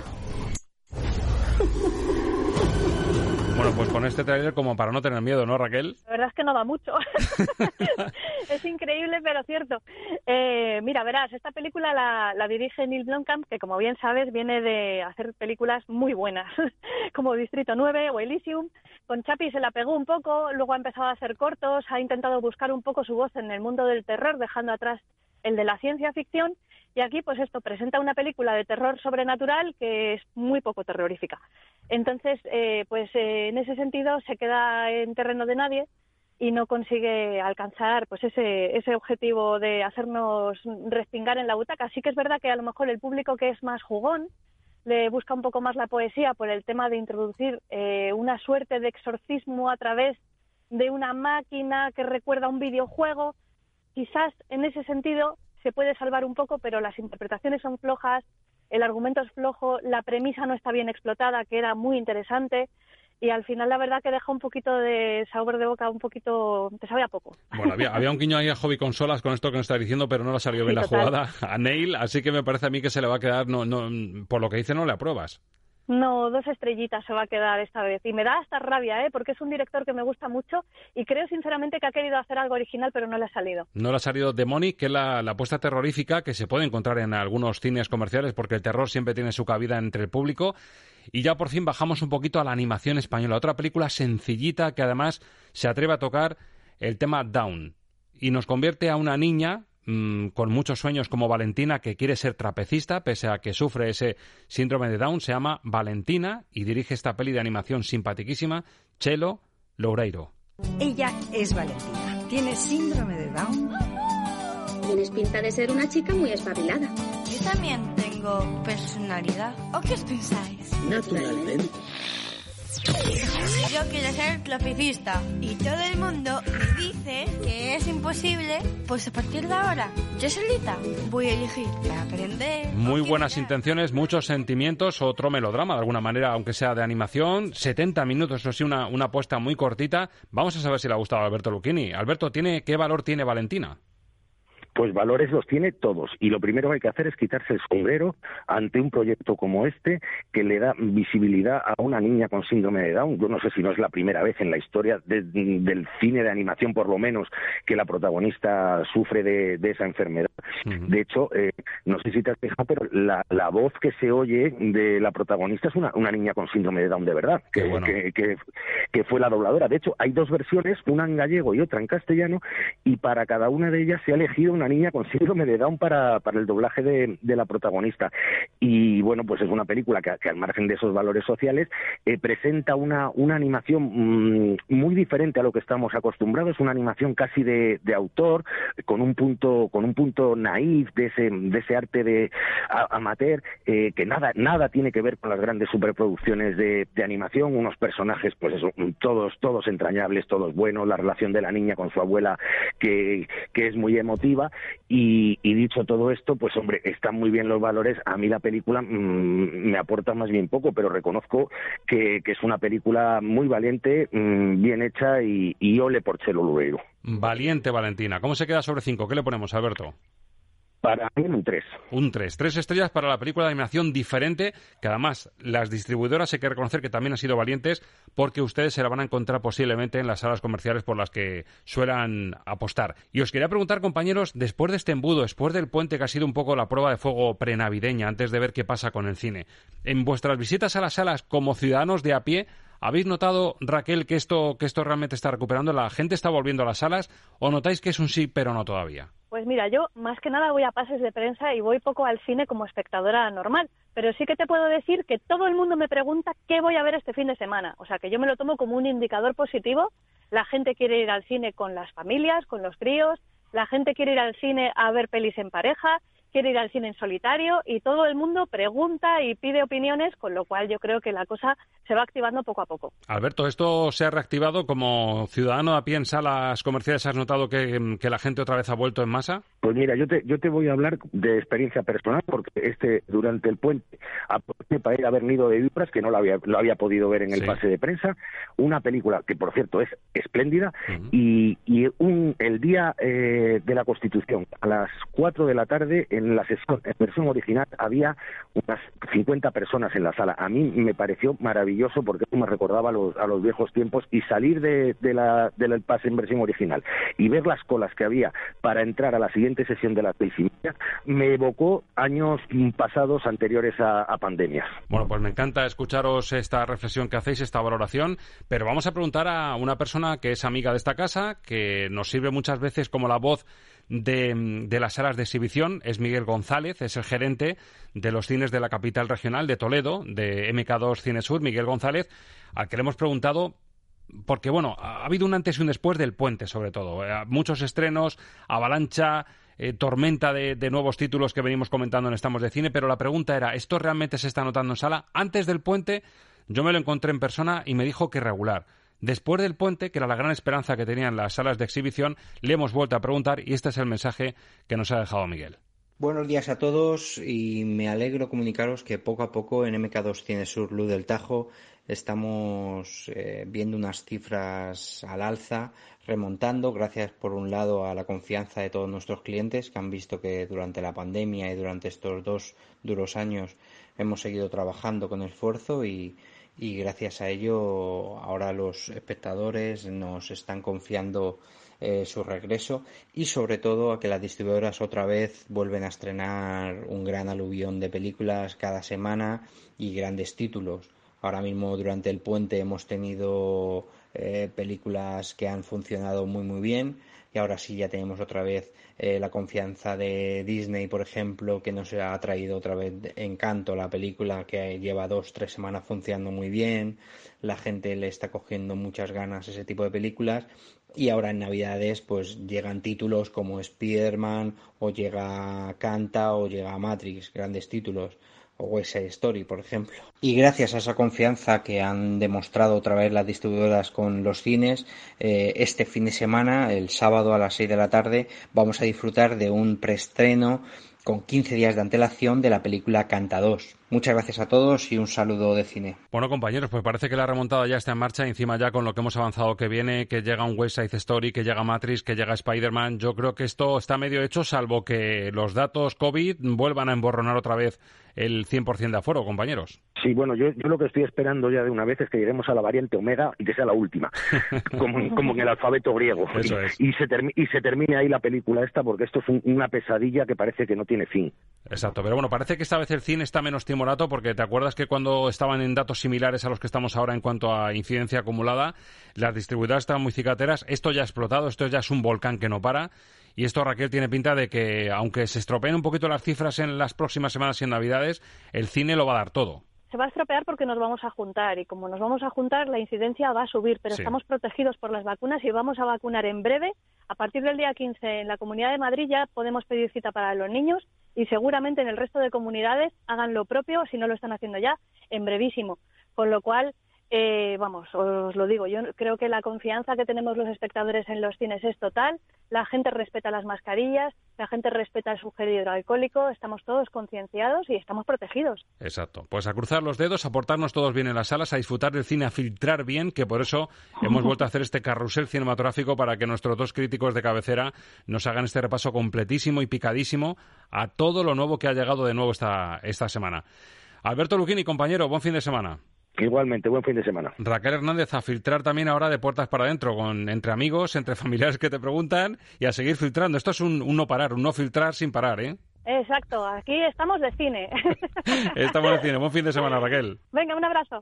Bueno, pues con este tráiler como para no tener miedo, ¿no, Raquel? La verdad es que no da mucho. es increíble, pero cierto. Eh, mira, verás, esta película la, la, dirige Neil Blomkamp, que como bien sabes viene de hacer películas muy buenas, como Distrito 9 o Elysium. Con Chapi se la pegó un poco, luego ha empezado a hacer cortos, ha intentado buscar un poco su voz en el mundo del terror, dejando atrás el de la ciencia ficción. Y aquí, pues esto, presenta una película de terror sobrenatural que es muy poco terrorífica. Entonces, eh, pues eh, en ese sentido se queda en terreno de nadie y no consigue alcanzar pues ese, ese objetivo de hacernos respingar en la butaca. Sí que es verdad que a lo mejor el público que es más jugón le busca un poco más la poesía por el tema de introducir eh, una suerte de exorcismo a través de una máquina que recuerda a un videojuego. Quizás en ese sentido se puede salvar un poco, pero las interpretaciones son flojas, el argumento es flojo, la premisa no está bien explotada, que era muy interesante, y al final la verdad que deja un poquito de sabor de boca, un poquito, te sabe a poco. Bueno, había, había un guiño ahí a hobby consolas con esto que nos está diciendo, pero no le ha salido bien Sí, la total. jugada a Neil, así que me parece a mí que se le va a quedar, no, no, por lo que dice no le apruebas. No, dos estrellitas se va a quedar esta vez. Y me da hasta rabia, ¿eh? porque es un director que me gusta mucho y creo sinceramente que ha querido hacer algo original, pero no le ha salido. No le ha salido Demonic, que es la, la apuesta terrorífica que se puede encontrar en algunos cines comerciales, porque el terror siempre tiene su cabida entre el público. Y ya por fin bajamos un poquito a la animación española, otra película sencillita que además se atreve a tocar el tema Down y nos convierte a una niña mm, con muchos sueños como Valentina que quiere ser trapecista pese a que sufre ese síndrome de Down. Se llama Valentina y dirige esta peli de animación simpaticísima, Chelo Loureiro. Ella es Valentina. Tiene síndrome de Down. Tienes pinta de ser una chica muy espabilada. Yo también tengo personalidad. ¿O qué os pensáis? Naturalmente. Yo quiero ser trapecista y todo el mundo que es imposible, pues a partir de ahora, yo solita voy a elegir para aprender. Muy buenas intenciones, muchos sentimientos, otro melodrama de alguna manera, aunque sea de animación. 70 minutos, eso sí, una, una apuesta muy cortita. Vamos a saber si le ha gustado a Alberto Lucchini. Alberto, ¿tiene, ¿qué valor tiene Valentina? Pues valores los tiene todos. Y lo primero que hay que hacer es quitarse el sombrero ante un proyecto como este que le da visibilidad a una niña con síndrome de Down. Yo no sé si no es la primera vez en la historia de- del cine de animación, por lo menos, que la protagonista sufre de, de esa enfermedad. De hecho, eh, no sé si te has fijado, pero la, la voz que se oye de la protagonista es una, una niña con síndrome de Down de verdad, que, que, que- que fue la dobladora. De hecho, hay dos versiones, una en gallego y otra en castellano, y para cada una de ellas se ha elegido una niña con síndrome de Down para, para el doblaje de, de la protagonista. Y bueno, pues es una película que, al margen de esos valores sociales eh, presenta una, una animación mm, muy diferente a lo que estamos acostumbrados, una animación casi de, de autor, con un punto, con un punto naif de ese, de ese arte de amateur, eh, que nada, nada tiene que ver con las grandes superproducciones de, de animación, unos personajes, pues eso, todos, todos entrañables, todos buenos, la relación de la niña con su abuela que, que es muy emotiva, y, y dicho todo esto, pues hombre, están muy bien los valores, a mí la película mm, me aporta más bien poco, pero reconozco que, es una película muy valiente, mm, bien hecha y, y ole por Chelo Lureiro. Valiente Valentina. ¿Cómo se queda sobre 5? ¿Qué le ponemos, Alberto? Para mí un 3. Un 3. Tres estrellas para la película de animación diferente, que además las distribuidoras hay que reconocer que también han sido valientes porque ustedes se la van a encontrar posiblemente en las salas comerciales por las que suelan apostar. Y os quería preguntar, compañeros, después de este embudo, después del puente que ha sido un poco la prueba de fuego prenavideña, antes de ver qué pasa con el cine, en vuestras visitas a las salas como ciudadanos de a pie, ¿Habéis notado, Raquel, que esto, que esto realmente está recuperando? ¿La gente está volviendo a las salas? ¿O notáis que es un sí, pero no todavía? Pues mira, yo más que nada voy a pases de prensa y voy poco al cine como espectadora normal, pero sí que te puedo decir que todo el mundo me pregunta qué voy a ver este fin de semana, o sea que yo me lo tomo como un indicador positivo la gente quiere ir al cine con las familias, con los críos, la gente quiere ir al cine a ver pelis en pareja, quiere ir al cine en solitario y todo el mundo pregunta y pide opiniones, con lo cual yo creo que la cosa se va activando poco a poco. Alberto, ¿esto se ha reactivado como ciudadano a pie en salas comerciales? ¿Has notado que, que la gente otra vez ha vuelto en masa? Pues mira, yo te, yo te voy a hablar de experiencia personal porque este durante el puente aproveché para ir a ver Nido de Víboras, que no lo había, lo había podido ver en el Sí. pase de prensa, una película que por cierto es espléndida y, y un, el día eh, de la Constitución a las 4 de la tarde en la sesión en versión original había unas 50 personas en la sala. A mí me pareció maravilloso porque me recordaba a los, a los viejos tiempos y salir de, la, del pase en versión original y ver las colas que había para entrar a la siguiente sesión de las seis y media me evocó años pasados anteriores a, a pandemias. Bueno, pues me encanta escucharos esta reflexión que hacéis, esta valoración, pero vamos a preguntar a una persona que es amiga de esta casa, que nos sirve muchas veces como la voz de, de las salas de exhibición, es Miguel González, es el gerente de los cines de la capital regional de Toledo, de MK2 Cine Sur, Miguel González, al que le hemos preguntado porque bueno, ha habido un antes y un después del puente, sobre todo. Eh, muchos estrenos, avalancha, eh, tormenta de, de nuevos títulos que venimos comentando en Estamos de Cine, pero la pregunta era, ¿esto realmente se está notando en sala? Antes del puente, yo me lo encontré en persona y me dijo que regular. Después del puente, que era la gran esperanza que tenían las salas de exhibición, le hemos vuelto a preguntar y este es el mensaje que nos ha dejado Miguel. Buenos días a todos y me alegro comunicaros que poco a poco en MK2 Cine Sur Luz del Tajo estamos eh, viendo unas cifras al alza, remontando gracias por un lado a la confianza de todos nuestros clientes que han visto que durante la pandemia y durante estos dos duros años hemos seguido trabajando con esfuerzo y, y gracias a ello ahora los espectadores nos están confiando eh, su regreso y sobre todo a que las distribuidoras otra vez vuelven a estrenar un gran aluvión de películas cada semana y grandes títulos. Ahora mismo durante el puente hemos tenido eh, películas que han funcionado muy muy bien y ahora sí ya tenemos otra vez eh, la confianza de Disney, por ejemplo, que nos ha traído otra vez Encanto, la película que lleva dos, tres semanas funcionando muy bien, la gente le está cogiendo muchas ganas ese tipo de películas. Y ahora en Navidades pues llegan títulos como Spider-Man o llega Canta o llega Matrix, grandes títulos o West Story, por ejemplo. Y gracias a esa confianza que han demostrado otra vez las distribuidoras con los cines, eh, este fin de semana, el sábado a las 6 de la tarde, vamos a disfrutar de un preestreno con 15 días de antelación de la película Canta 2. Muchas gracias a todos y un saludo de cine. Bueno, compañeros, pues parece que la remontada ya está en marcha. y Encima ya con lo que hemos avanzado que viene, que llega un West Side Story, que llega Matrix, que llega Spider-Man. Yo creo que esto está medio hecho, salvo que los datos COVID vuelvan a emborronar otra vez el 100% de aforo, compañeros. Sí, bueno, yo, yo lo que estoy esperando ya de una vez es que lleguemos a la variante omega y que sea la última, como, en- como en el alfabeto griego. Eso y, es. y se termi- y se termine ahí la película esta porque esto es un- una pesadilla que parece que no tiene fin. Exacto, pero bueno, parece que esta vez el cine está menos timorato porque te acuerdas que cuando estaban en datos similares a los que estamos ahora en cuanto a incidencia acumulada, las distribuidoras estaban muy cicateras. Esto ya ha explotado, esto ya es un volcán que no para. Y esto, Raquel, tiene pinta de que, aunque se estropeen un poquito las cifras en las próximas semanas y en Navidades, el cine lo va a dar todo. Se va a estropear porque nos vamos a juntar y como nos vamos a juntar la incidencia va a subir, pero Sí. estamos protegidos por las vacunas y vamos a vacunar en breve. A partir del día 15 en la Comunidad de Madrid ya podemos pedir cita para los niños y seguramente en el resto de comunidades hagan lo propio, si no lo están haciendo ya, en brevísimo. Con lo cual, eh, vamos, os lo digo, yo creo que la confianza que tenemos los espectadores en los cines es total, la gente respeta las mascarillas, la gente respeta el sujeto hidroalcohólico, estamos todos concienciados y estamos protegidos. Exacto. Pues a cruzar los dedos, a portarnos todos bien en las salas, a disfrutar del cine, a filtrar bien, que por eso hemos vuelto a hacer este carrusel cinematográfico para que nuestros dos críticos de cabecera nos hagan este repaso completísimo y picadísimo a todo lo nuevo que ha llegado de nuevo esta, esta semana. Alberto Luquini, compañero, buen fin de semana. Igualmente, buen fin de semana. Raquel Hernández, a filtrar también ahora de puertas para adentro, con, entre amigos, entre familiares que te preguntan y a seguir filtrando. Esto es un, un no parar, un no filtrar sin parar, ¿eh? Exacto, aquí estamos de cine. Estamos el cine. Buen fin de semana, Raquel. Venga, un abrazo.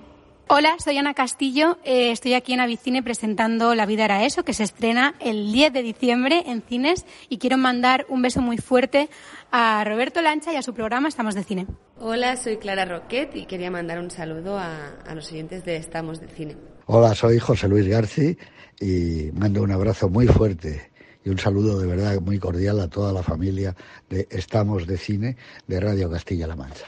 Hola, soy Ana Castillo. eh, estoy aquí en Avicine presentando La vida era eso, que se estrena el 10 de diciembre en cines. Y quiero mandar un beso muy fuerte a Roberto Lancha y a su programa Estamos de Cine. Hola, soy Clara Roquet y quería mandar un saludo a, a los oyentes de Estamos de Cine. Hola, soy José Luis Garci y mando un abrazo muy fuerte y un saludo de verdad muy cordial a toda la familia de Estamos de Cine de Radio Castilla-La Mancha.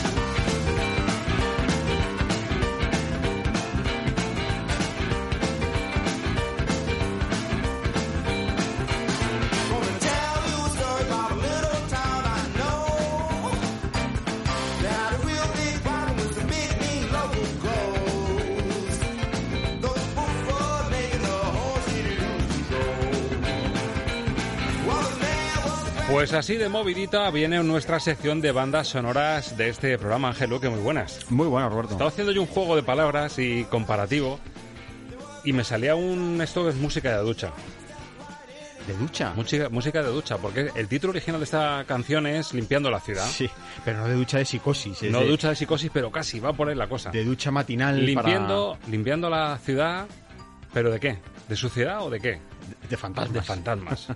Pues así de movidita viene nuestra sección de bandas sonoras de este programa, Ángel que muy buenas. Muy buenas, Roberto. Estaba haciendo yo un juego de palabras y comparativo y me salía un... esto es música de ducha. ¿De ducha? Música, música de ducha, porque el título original de esta canción es Limpiando la ciudad. Sí, pero no de ducha de psicosis. No de, ducha de psicosis, pero casi, va por ahí la cosa. de ducha matinal Limpiando, limpiando la ciudad, ¿pero de qué? ¿De suciedad o de qué? De fantasmas. De fantasmas.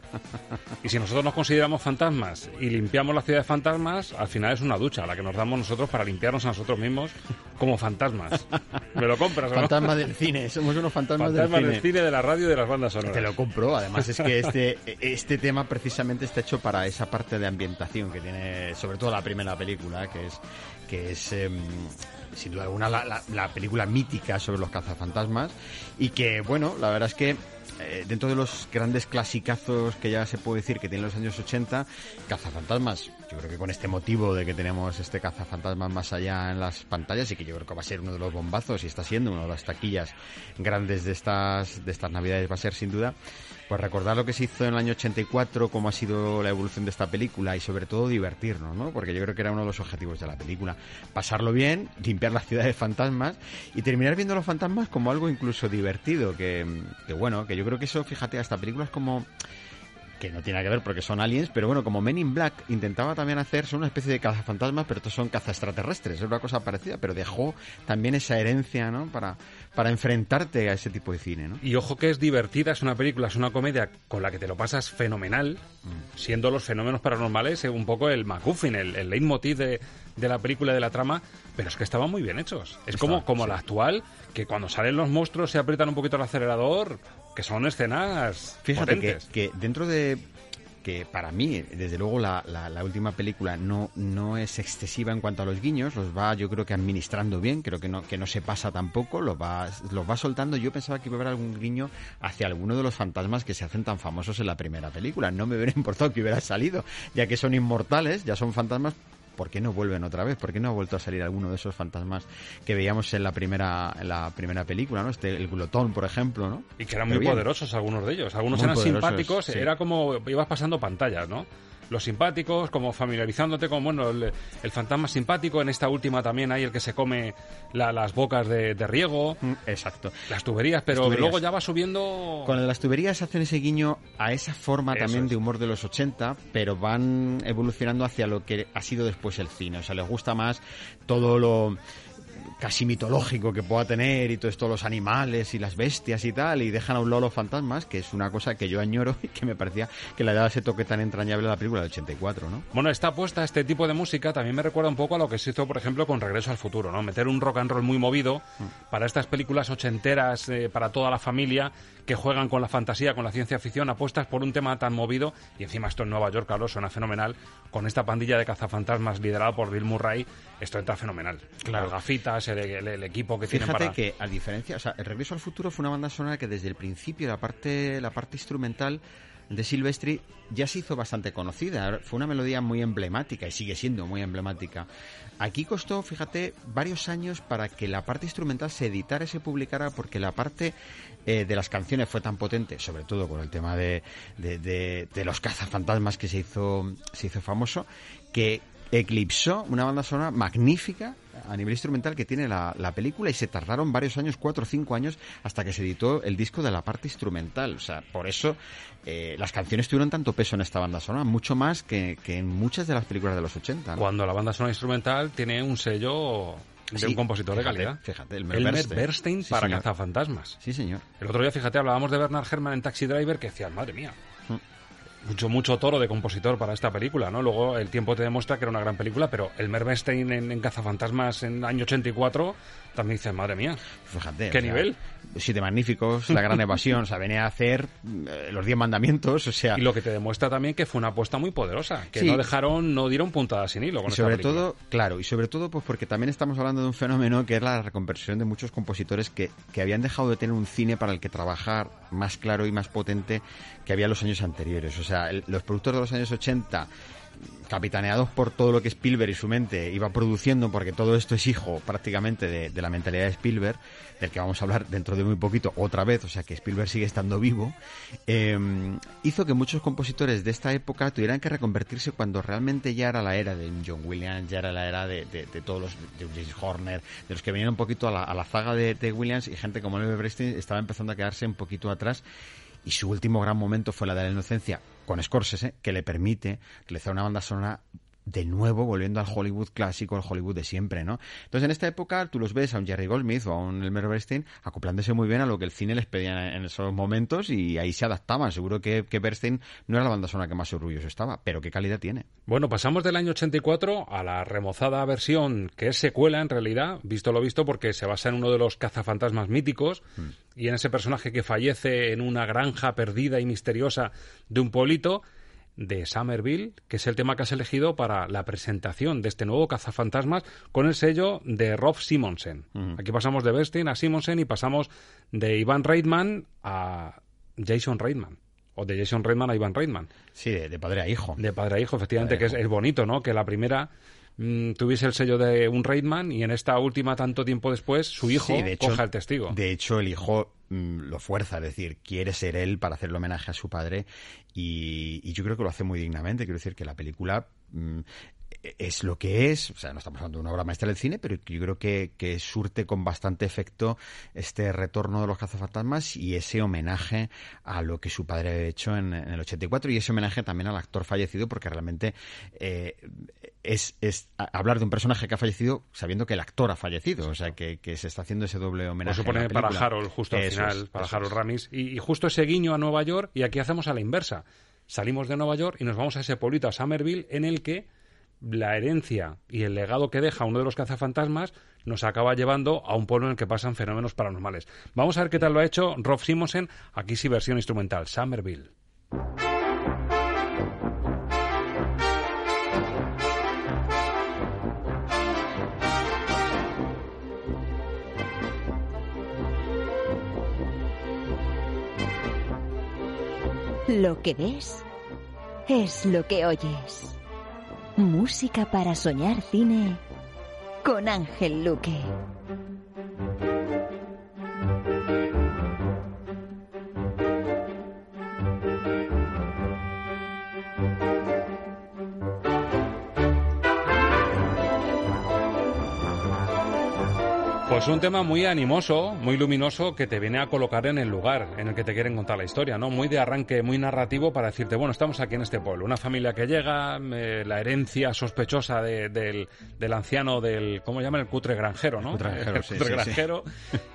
y si nosotros nos consideramos fantasmas y limpiamos la ciudad de fantasmas, al final es una ducha la que nos damos nosotros para limpiarnos a nosotros mismos como fantasmas. ¿Me lo compras no? Fantasmas del cine, somos unos fantasmas, Fantasmas del del cine. cine, de la radio y de las bandas sonoras. Te lo compro, además es que este, este tema precisamente está hecho para esa parte de ambientación que tiene, sobre todo la primera película, que es, que es em, sin duda alguna la, la- la película mítica sobre los cazafantasmas y que, bueno, la verdad es que eh, dentro de los grandes clasicazos que ya se puede decir que tienen los años 80, Cazafantasmas, yo creo que con este motivo de que tenemos este Cazafantasmas más allá en las pantallas y que yo creo que va a ser uno de los bombazos y está siendo una de las taquillas grandes de estas, de estas navidades va a ser sin duda, pues recordar lo que se hizo en el año 84, cómo ha sido la evolución de esta película y sobre todo divertirnos, ¿no? Porque yo creo que era uno de los objetivos de la película. Pasarlo bien, limpiar la ciudad de fantasmas y terminar viendo los fantasmas como algo incluso divertido, que bueno, que yo creo que eso, fíjate, hasta películas como que no tiene nada que ver porque son aliens, pero bueno, como Men in Black intentaba también hacer, son una especie de cazafantasmas, pero estos son caza extraterrestres, es una cosa parecida, pero dejó también esa herencia, ¿no? Para, para enfrentarte a ese tipo de cine, ¿no? Y ojo que es divertida, es una película, es una comedia con la que te lo pasas fenomenal, Mm. siendo los fenómenos paranormales eh, un poco el MacGuffin, el, el leitmotiv de, de la película y de la trama, pero es que estaban muy bien hechos. Es como, como la actual, que cuando salen los monstruos se aprietan un poquito el acelerador, que son escenas Fíjate que, que dentro de que para mí, desde luego, la, la- la última película no, no es excesiva en cuanto a los guiños, los va yo creo que administrando bien, creo que no, que no se pasa tampoco, los va, los va soltando. Yo pensaba que iba a haber algún guiño hacia alguno de los fantasmas que se hacen tan famosos en la primera película. No me hubiera importado que hubiera salido, ya que son inmortales, ya son fantasmas. ¿Por qué no vuelven otra vez? ¿Por qué no ha vuelto a salir alguno de esos fantasmas que veíamos en la primera, en la primera película, ¿no? Este, el glotón, por ejemplo, ¿no? Y que eran Pero muy bien. poderosos algunos de ellos. Algunos Muy eran simpáticos, sí. era como ibas pasando pantallas, ¿no? Los simpáticos, como familiarizándote con, bueno, el, el fantasma simpático. En esta última también hay el que se come la- las bocas de, de riego. Exacto. Las tuberías, pero Las tuberías. luego ya va subiendo... Con las tuberías hacen ese guiño a esa forma Eso también es. de humor de los 80, pero van evolucionando hacia lo que ha sido después el cine. O sea, les gusta más todo lo casi mitológico que pueda tener y todo esto, los animales y las bestias y tal, y dejan a un lado los fantasmas, que es una cosa que yo añoro y que me parecía que le daba ese toque tan entrañable a la película del 84, ¿no? Bueno, esta apuesta, este tipo de música, también me recuerda un poco a lo que se hizo, por ejemplo, con Regreso al Futuro, ¿no? Meter un rock and roll muy movido para estas películas ochenteras, eh, para toda la familia, que juegan con la fantasía, con la ciencia ficción, apuestas por un tema tan movido, y encima esto en Nueva York, claro, suena fenomenal, con esta pandilla de cazafantasmas liderada por Bill Murray, esto entra fenomenal. Claro. Las gafitas, el, el- el equipo que tienen Fíjate para... que, a diferencia, o sea, El Regreso al Futuro fue una banda sonora que desde el principio, la parte, la parte instrumental de Silvestri ya se hizo bastante conocida. Fue una melodía muy emblemática y sigue siendo muy emblemática. Aquí costó, fíjate, varios años para que la parte instrumental se editara y se publicara porque la parte eh, de las canciones fue tan potente, sobre todo con el tema de, de, de- de los cazafantasmas que se hizo, se hizo famoso, que eclipsó una banda sonora magnífica a nivel instrumental que tiene la, la, película y se tardaron varios años, cuatro o cinco años, hasta que se editó el disco de la parte instrumental. O sea, por eso eh, las canciones tuvieron tanto peso en esta banda sonora, mucho más que, que en muchas de las películas de los 80. ¿no? Cuando la banda sonora instrumental tiene un sello de Sí, un compositor fíjate, de calidad. fíjate, Elmer, Elmer Bernstein, Bernstein. Sí, para cazafantasmas. Sí, señor. El otro día, fíjate, hablábamos de Bernard Herrmann en Taxi Driver, que decías, madre mía. Mucho, mucho toro de compositor para esta película, ¿no? Luego el tiempo te demuestra que era una gran película, pero Elmer Bernstein en, en Cazafantasmas en año 84, también dices, madre mía, Fíjate. ¿qué o sea, nivel? Siete Magníficos, La Gran Evasión, o sea, venía a hacer eh, Los Diez Mandamientos, o sea... Y lo que te demuestra también que fue una apuesta muy poderosa, que Sí. no dejaron, no dieron puntada sin hilo con Y sobre todo, claro, y sobre todo pues porque también estamos hablando de un fenómeno que es la reconversión de muchos compositores que, que habían dejado de tener un cine para el que trabajar más claro y más potente que había en los años anteriores. O sea, el- los productores de los años 80 capitaneados por todo lo que Spielberg y su mente iba produciendo, porque todo esto es hijo prácticamente de, la mentalidad de Spielberg, del que vamos a hablar dentro de muy poquito otra vez, o sea que Spielberg sigue estando vivo, eh, hizo que muchos compositores de esta época tuvieran que reconvertirse cuando realmente ya era la era de John Williams, ya era la era de, todos los, de James Horner, de los que venían un poquito a la, a la zaga de, Williams y gente como Elmer Bernstein estaba empezando a quedarse un poquito atrás y su último gran momento fue la de la inocencia con Scorsese, que le permite realizar una banda sonora de nuevo volviendo al Hollywood clásico, al Hollywood de siempre, ¿no? Entonces en esta época tú los ves a un Jerry Goldsmith o a un Elmer Bernstein acoplándose muy bien a lo que el cine les pedía en esos momentos y ahí se adaptaban. Seguro que, que Bernstein no era la banda sonora que más orgulloso estaba, pero qué calidad tiene. Bueno, pasamos del año 84 a la remozada versión que es secuela en realidad, visto lo visto, porque se basa en uno de los cazafantasmas míticos y en ese personaje que fallece en una granja perdida y misteriosa de un pueblito de Somerville, que es el tema que has elegido para la presentación de este nuevo cazafantasmas con el sello de Rob Simonsen. Aquí pasamos de Bernstein a Simonsen y pasamos de Ivan Reitman a Jason Reitman. O de Jason Reitman a Ivan Reitman. Sí, de, de padre a hijo. De padre a hijo, efectivamente, Padre que es, es bonito, ¿no? Que la primera mm, tuviese el sello de un Reitman y en esta última, tanto tiempo después, su hijo Sí, de hecho, coja el testigo. De hecho, el hijo mm, lo fuerza, es decir, quiere ser él para hacerle homenaje a su padre y, y yo creo que lo hace muy dignamente. Quiero decir que la película mm, es lo que es, o sea, no estamos hablando de una obra maestra del cine, pero yo creo que, que surte con bastante efecto este retorno de los cazafantasmas y ese homenaje a lo que su padre había hecho en, en el 84 y ese homenaje también al actor fallecido porque realmente eh, es, es hablar de un personaje que ha fallecido sabiendo que el actor ha fallecido, o sea, que, que se está haciendo ese doble homenaje. para. Harold justo al Eso final, es, para Harold es. Ramis. Y, y justo ese guiño a Nueva York, y aquí hacemos a la inversa. Salimos de Nueva York y nos vamos a ese pueblito, a Somerville, en el que la herencia y el legado que deja uno de los cazafantasmas nos acaba llevando a un pueblo en el que pasan fenómenos paranormales. Vamos a ver qué tal lo ha hecho Rob Simonsen, aquí sí versión instrumental, Somerville. Lo que ves es lo que oyes. Música para soñar cine con Ángel Luque. Pues un tema muy animoso, muy luminoso, que te viene a colocar en el lugar en el que te quieren contar la historia, ¿no? Muy de arranque, muy narrativo para decirte, bueno, estamos aquí en este pueblo, una familia que llega, eh, la herencia sospechosa de- del, del anciano del, ¿cómo llaman? El cutre granjero, ¿no? Cutre granjero, El sí, cutre sí, sí. granjero.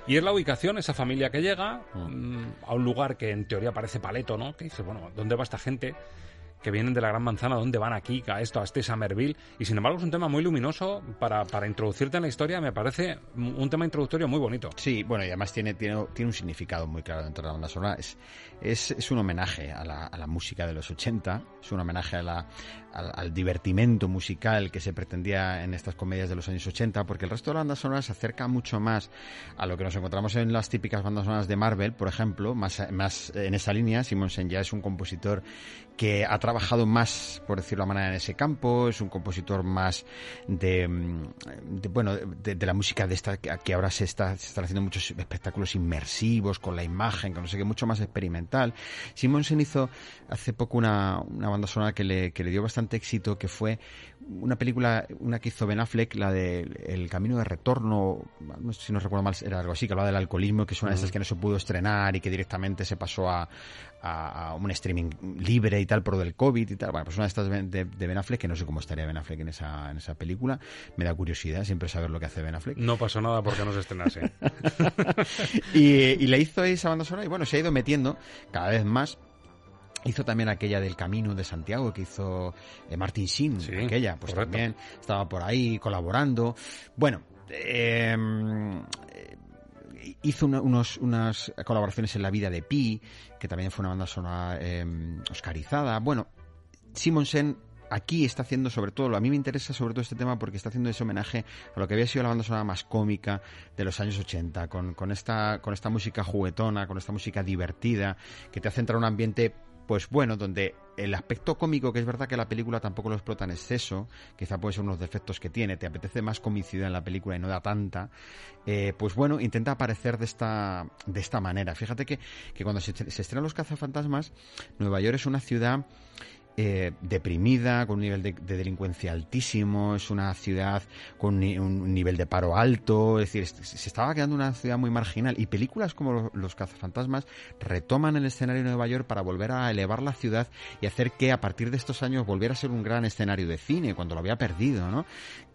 Y es la ubicación, esa familia que llega mm, a un lugar que en teoría parece paleto, ¿no? Que dice, bueno, ¿dónde va esta gente? Que vienen de la Gran Manzana, ¿dónde van aquí, a esto, a este Somerville? Y sin embargo es un tema muy luminoso para, para introducirte en la historia, me parece un tema introductorio muy bonito. Sí, bueno, y además tiene, tiene, tiene un significado muy claro dentro de la banda sonora. Es, es, es un homenaje a la, a la música de los 80, es un homenaje a la, al, al divertimento musical que se pretendía en estas comedias de los años 80, porque el resto de la banda sonora se acerca mucho más a lo que nos encontramos en las típicas bandas sonoras de Marvel, por ejemplo, más, más en esa línea. Simonsen ya es un compositor que ha trabajado más, por decirlo de manera, en ese campo, es un compositor más de, de, bueno, de, de la música de esta, que ahora se está, se están haciendo muchos espectáculos inmersivos con la imagen, con no sé qué, mucho más experimental. Simonsen hizo hace poco una, una banda sonora que le, que le dio bastante éxito, que fue una película, una que hizo Ben Affleck, la de El Camino de Retorno, no sé si no recuerdo mal, era algo así, que hablaba del alcoholismo, que es una de esas que no se pudo estrenar y que directamente se pasó a, a, a un streaming libre y tal por del COVID y tal. Bueno, pues una de estas de, de, de Ben Affleck, que no sé cómo estaría Ben Affleck en esa, en esa película. Me da curiosidad siempre saber lo que hace Ben Affleck. No pasó nada porque no se estrenase. y, y le hizo esa banda sonora y bueno, se ha ido metiendo cada vez más Hizo también aquella del Camino de Santiago que hizo eh, Sí, aquella, pues correcto. también estaba por ahí colaborando. Bueno, eh, hizo una- unos, unas colaboraciones en La vida de Pi, que también fue una banda sonora eh, oscarizada. Bueno, Simonsen aquí está haciendo sobre todo, a mí me interesa sobre todo este tema porque está haciendo ese homenaje a lo que había sido la banda sonora más cómica de los años 80, con, con, esta, con esta música juguetona, con esta música divertida, que te hace entrar en un ambiente pues bueno, donde el aspecto cómico, que es verdad que la película tampoco lo explota en exceso, quizá puede ser unos defectos que tiene, te apetece más comicidad en la película y no da tanta, eh, pues bueno, intenta aparecer de esta, de esta manera. Fíjate que, que cuando se, se estrenan los cazafantasmas, Nueva York es una ciudad eh, deprimida, con un nivel de, de delincuencia altísimo, es una ciudad con ni- un nivel de paro alto, es decir, se estaba quedando una ciudad muy marginal y películas como lo- Los cazafantasmas retoman el escenario de Nueva York para volver a elevar la ciudad y hacer que a partir de estos años volviera a ser un gran escenario de cine cuando lo había perdido, ¿no?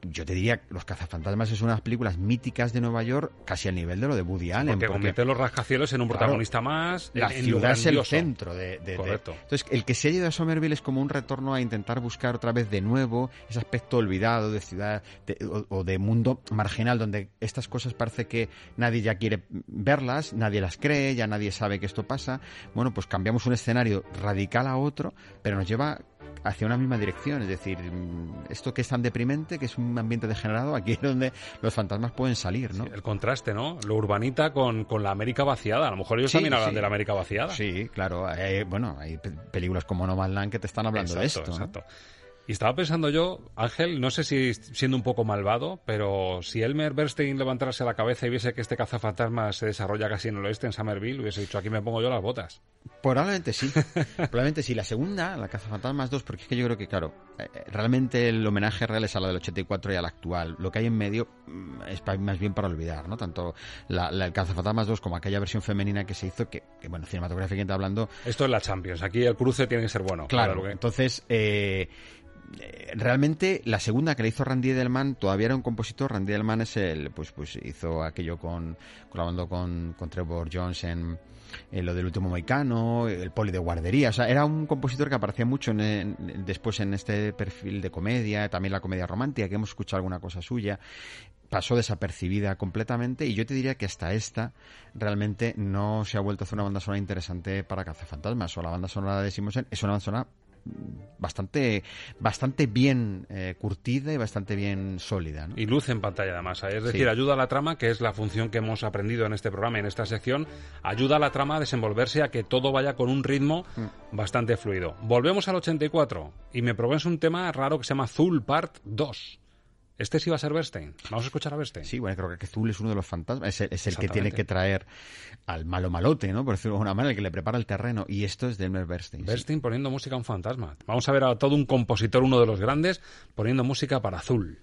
Yo te diría que Los cazafantasmas es una de las películas míticas de Nueva York casi al nivel de lo de Woody Allen. Porque convierte los rascacielos en un Claro, protagonista más. la en- ciudad es el centro de, de- de- Correcto. entonces el que se haya ido a Somerville es como un retorno a intentar buscar otra vez de nuevo ese aspecto olvidado de ciudad de- o, o de mundo marginal donde estas cosas parece que nadie ya quiere verlas nadie las cree ya nadie sabe que esto pasa bueno pues cambiamos un escenario radical a otro pero nos lleva hacia una misma dirección, es decir, mm, esto que es tan deprimente, que es un ambiente degenerado, aquí es donde los fantasmas pueden salir, ¿no? El contraste, ¿no? Lo urbanita con, con la América vaciada. A lo mejor ellos Sí, también hablan sí. de la América vaciada. Sí, claro. eh, bueno, hay pe- películas como No Man's Land que te están hablando de Exacto, esto. ¿no? Y estaba pensando yo, Ángel, no sé si siendo un poco malvado, pero si Elmer Bernstein levantase la cabeza y viese que este cazafantasmas se desarrolla casi en el oeste, en Somerville, hubiese dicho, aquí me pongo yo las botas. Probablemente sí. Probablemente sí. La segunda, la Cazafantasmas 2, porque es que yo creo que, claro, eh, realmente el homenaje real es a la del 84 y a la actual. Lo que hay en medio mm, es más bien para olvidar, ¿no? Tanto la, la- el Cazafantasmas 2 como aquella versión femenina que se hizo, que, que bueno, cinematográficamente hablando, Esto es la Champions. Aquí el cruce tiene que ser bueno. Claro, entonces eh, eh, realmente la segunda que le hizo Randy Edelman todavía era un compositor. Randy Edelman es el, pues, pues hizo aquello con colaborando con, Trevor Jones en, lo del último moicano, el poli de guardería. O sea, era un compositor que aparecía mucho en- después en este perfil de comedia, también la comedia romántica, que hemos escuchado alguna cosa suya pasó desapercibida completamente y yo te diría que hasta esta realmente no se ha vuelto a hacer una banda sonora interesante para Cazafantasmas o la banda sonora de Simonsen es una banda sonora bastante bastante bien eh, curtida y bastante bien sólida ¿no? Y luz en pantalla además. Es Sí. decir, ayuda a la trama, que es la función que hemos aprendido en este programa, en esta sección, ayuda a la trama a desenvolverse, a que todo vaya con un ritmo Mm. bastante fluido. Volvemos al 84 y me probéis un tema raro que se llama Zul Part 2. Este sí va a ser Bernstein. Vamos a escuchar a Bernstein. Sí, bueno, creo que Zul es uno de los fantasmas, es el, es el que tiene que traer al malo malote, ¿no? Por decirlo de alguna manera, el que le prepara el terreno. Y esto es de Elmer Bernstein. sí. Bernstein poniendo música a un fantasma. Vamos a ver a todo un compositor, uno de los grandes, poniendo música para Azul.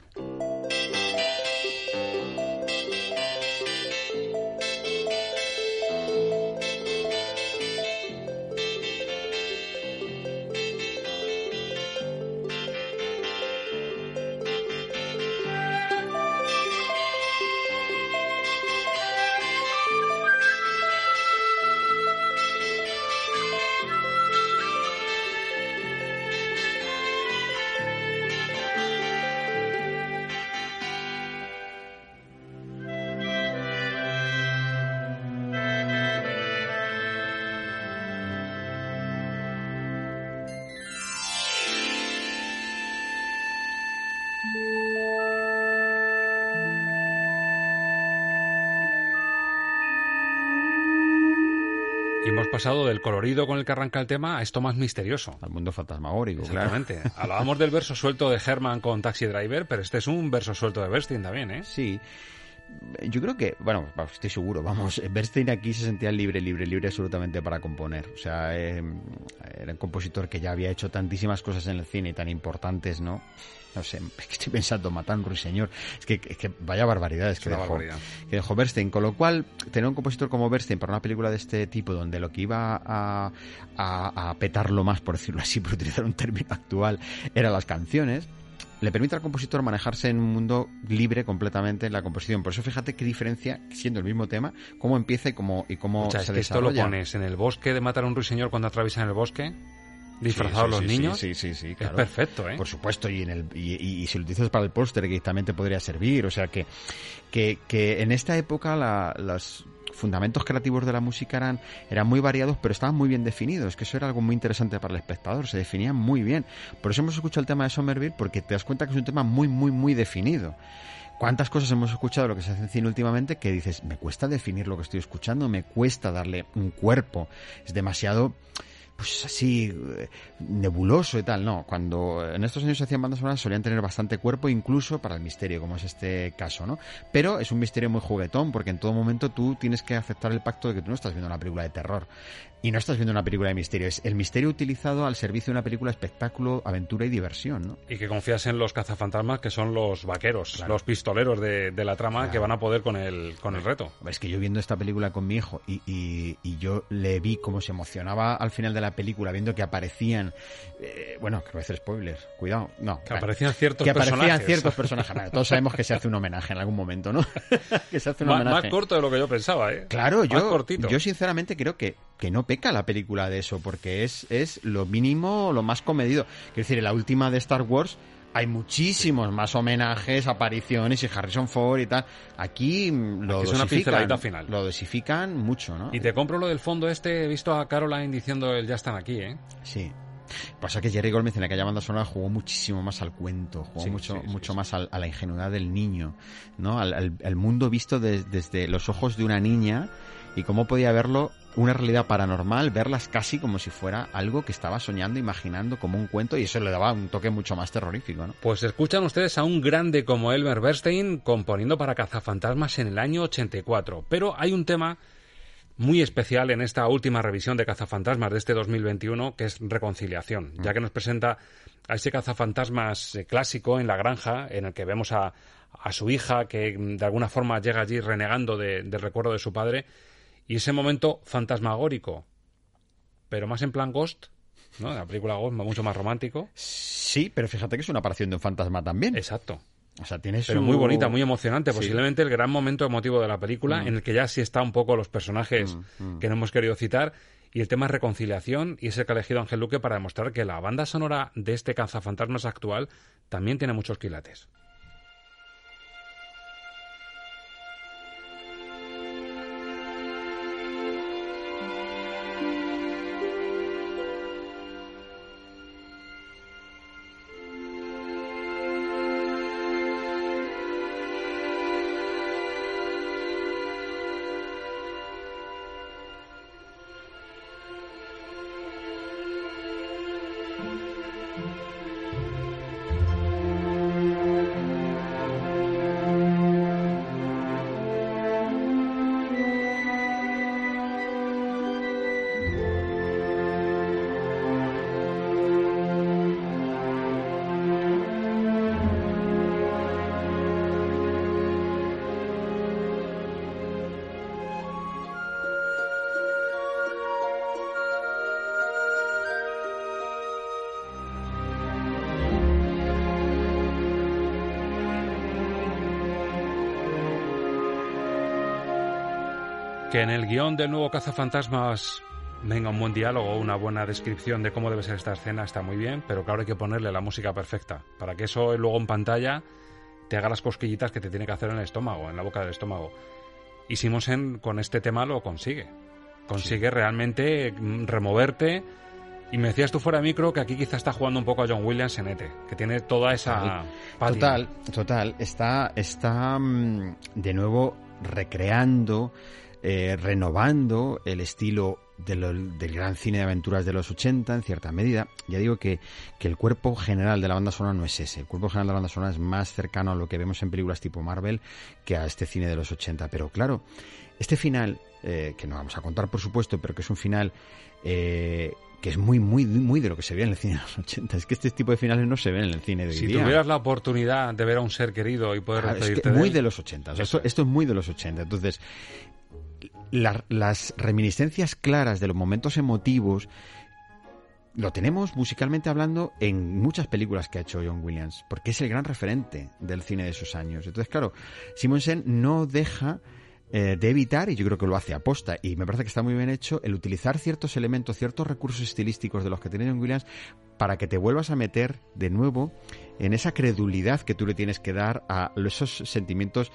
Pasado del colorido con el que arranca el tema a esto más misterioso. Al mundo fantasmagórico, Exactamente. Hablábamos del verso suelto de Herman con Taxi Driver, pero este es un verso suelto de Bernstein también, ¿eh? Sí. Yo creo que, bueno, estoy seguro, vamos, Bernstein aquí se sentía libre, libre, libre absolutamente para componer. O sea, eh, era un compositor que ya había hecho tantísimas cosas en el cine y tan importantes, ¿no? No sé, es que estoy pensando, un ruiseñor. Es que, es que vaya barbaridades que dejó, barbaridad. que dejó Bernstein. Con lo cual, tener un compositor como Bernstein para una película de este tipo, donde lo que iba a, a, a petarlo más, por decirlo así, por utilizar un término actual, eran las canciones, le permite al compositor manejarse en un mundo libre completamente en la composición. Por eso fíjate qué diferencia, siendo el mismo tema, cómo empieza y cómo, y cómo O sea, es se que esto lo desarrolla. pones en el bosque de matar a un ruiseñor cuando atraviesan el bosque, disfrazados Sí, los sí, niños. Sí, sí, sí, Es claro. perfecto, ¿eh? Por supuesto, y, en el, y, y- y si lo utilizas para el póster, que también te podría servir. O sea, que, que, que en esta época la- los fundamentos creativos de la música eran, eran muy variados, pero estaban muy bien definidos, que eso era algo muy interesante para el espectador, se definían muy bien. Por eso hemos escuchado el tema de Somerville, porque te das cuenta que es un tema muy, muy, muy definido. ¿Cuántas cosas hemos escuchado de lo que se hace en cine últimamente que dices, me cuesta definir lo que estoy escuchando, me cuesta darle un cuerpo, es demasiado pues así eh, nebuloso y tal, no, cuando en estos años se hacían bandas sonoras solían tener bastante cuerpo incluso para el misterio, como es este caso, ¿no? Pero es un misterio muy juguetón porque en todo momento tú tienes que aceptar el pacto de que tú no estás viendo una película de terror y no estás viendo una película de misterio, es el misterio utilizado al servicio de una película de espectáculo, aventura y diversión, ¿no? Y que confías en los cazafantasmas que son los vaqueros, los pistoleros de, de la trama que van a poder con el, con el reto. Es que yo viendo esta película con mi hijo y, y- y yo le vi cómo se emocionaba al final de la película viendo que aparecían, eh, bueno, que voy a hacer spoilers, cuidado, no. Que vale. aparecían ciertos que aparecían personajes. ciertos personajes. Vale, todos sabemos que se hace un homenaje en algún momento, ¿no? que se hace un Más, homenaje. más corto de lo que yo pensaba, ¿eh? Claro, Más yo, cortito. yo sinceramente creo que, que no peca la película de eso, porque es, es lo mínimo, lo más comedido. Quiero decir, en la última de Star Wars hay muchísimos más homenajes, apariciones y Harrison Ford y tal. Aquí mm, lo Aquí es una dosifican, pinceladita final. Lo dosifican mucho, ¿no? Y te compro lo del fondo este, he visto a Caroline diciendo el ya están aquí, ¿eh? Sí. Pasa que Jerry Goldsmith en aquella banda sonora jugó muchísimo más al cuento, jugó Sí, mucho, sí, sí, mucho más al- a la ingenuidad del niño, ¿no? Al, al- al mundo visto de- desde los ojos de una niña y cómo podía verlo una realidad paranormal, verlas casi como si fuera algo que estaba soñando, imaginando como un cuento y eso le daba un toque mucho más terrorífico, ¿no? Pues escuchan ustedes a un grande como Elmer Bernstein componiendo para Cazafantasmas en el año 84. Pero hay un tema muy especial en esta última revisión de Cazafantasmas de este 2021, que es reconciliación, ya que nos presenta a ese Cazafantasmas eh, clásico en la granja, en el que vemos a, a su hija que mm, de alguna forma llega allí renegando de- del recuerdo de su padre, y ese momento fantasmagórico, pero más en plan Ghost, ¿no? La película Ghost, mucho más romántico. Sí, pero fíjate que es una aparición de un fantasma también. Exacto. O sea, tiene Pero su- muy bonita, muy emocionante. Sí. Posiblemente el gran momento emotivo de la película, Mm. en el que ya sí está un poco los personajes Mm, mm. que no hemos querido citar. Y el tema es reconciliación, y es el que ha elegido Ángel Luque para demostrar que la banda sonora de este cazafantasmas actual también tiene muchos quilates. Que en el guion del nuevo Cazafantasmas venga un buen diálogo, una buena descripción de cómo debe ser esta escena, está muy bien, pero claro hay que ponerle la música perfecta, para que eso luego en pantalla te haga las cosquillitas que te tiene que hacer en el estómago, en la boca del estómago. Y Simonsen con este tema lo consigue. Consigue realmente mm, removerte. Y me decías tú fuera de micro que aquí quizá está jugando un poco a John Williams en ET, que tiene toda esa... Total, total. Está, está mm, de nuevo recreando, eh, renovando el estilo de lo- del gran cine de aventuras de los 80, en cierta medida. Ya digo que, que el cuerpo general de la banda sonora no es ese. El cuerpo general de la banda sonora es más cercano a lo que vemos en películas tipo Marvel que a este cine de los 80. Pero claro, este final, eh, que no vamos a contar por supuesto, pero que es un final eh, que es muy, muy, muy de lo que se ve en el cine de los 80. Es que este tipo de finales no se ven en el cine de hoy Si día. tuvieras la oportunidad de ver a un ser querido y poder es que despedirte muy él, de los 80. o sea, Eso esto, esto es muy de los 80. Entonces, la- las reminiscencias claras de los momentos emotivos lo tenemos musicalmente hablando en muchas películas que ha hecho John Williams, porque es el gran referente del cine de esos años. Entonces, claro, Simonsen no deja eh, de evitar, y yo creo que lo hace aposta, y me parece que está muy bien hecho, el utilizar ciertos elementos, ciertos recursos estilísticos de los que tiene John Williams para que te vuelvas a meter de nuevo en esa credulidad que tú le tienes que dar a esos sentimientos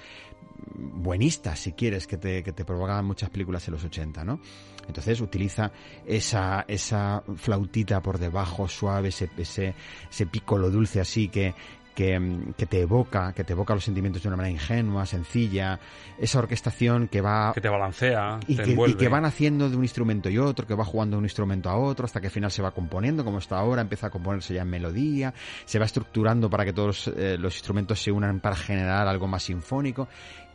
buenistas, si quieres, que te, que te provocaban muchas películas en los 80, ¿no? Entonces utiliza esa, esa flautita por debajo, suave, ese, ese, ese pícolo dulce así que, que, que te evoca, que te evoca los sentimientos de una manera ingenua, sencilla, esa orquestación que va que te balancea, y te que, y envuelve. que van haciendo de un instrumento y otro, que va jugando de un instrumento a otro, hasta que al final se va componiendo, como está ahora, empieza a componerse ya en melodía, se va estructurando para que todos eh, los instrumentos se unan para generar algo más sinfónico.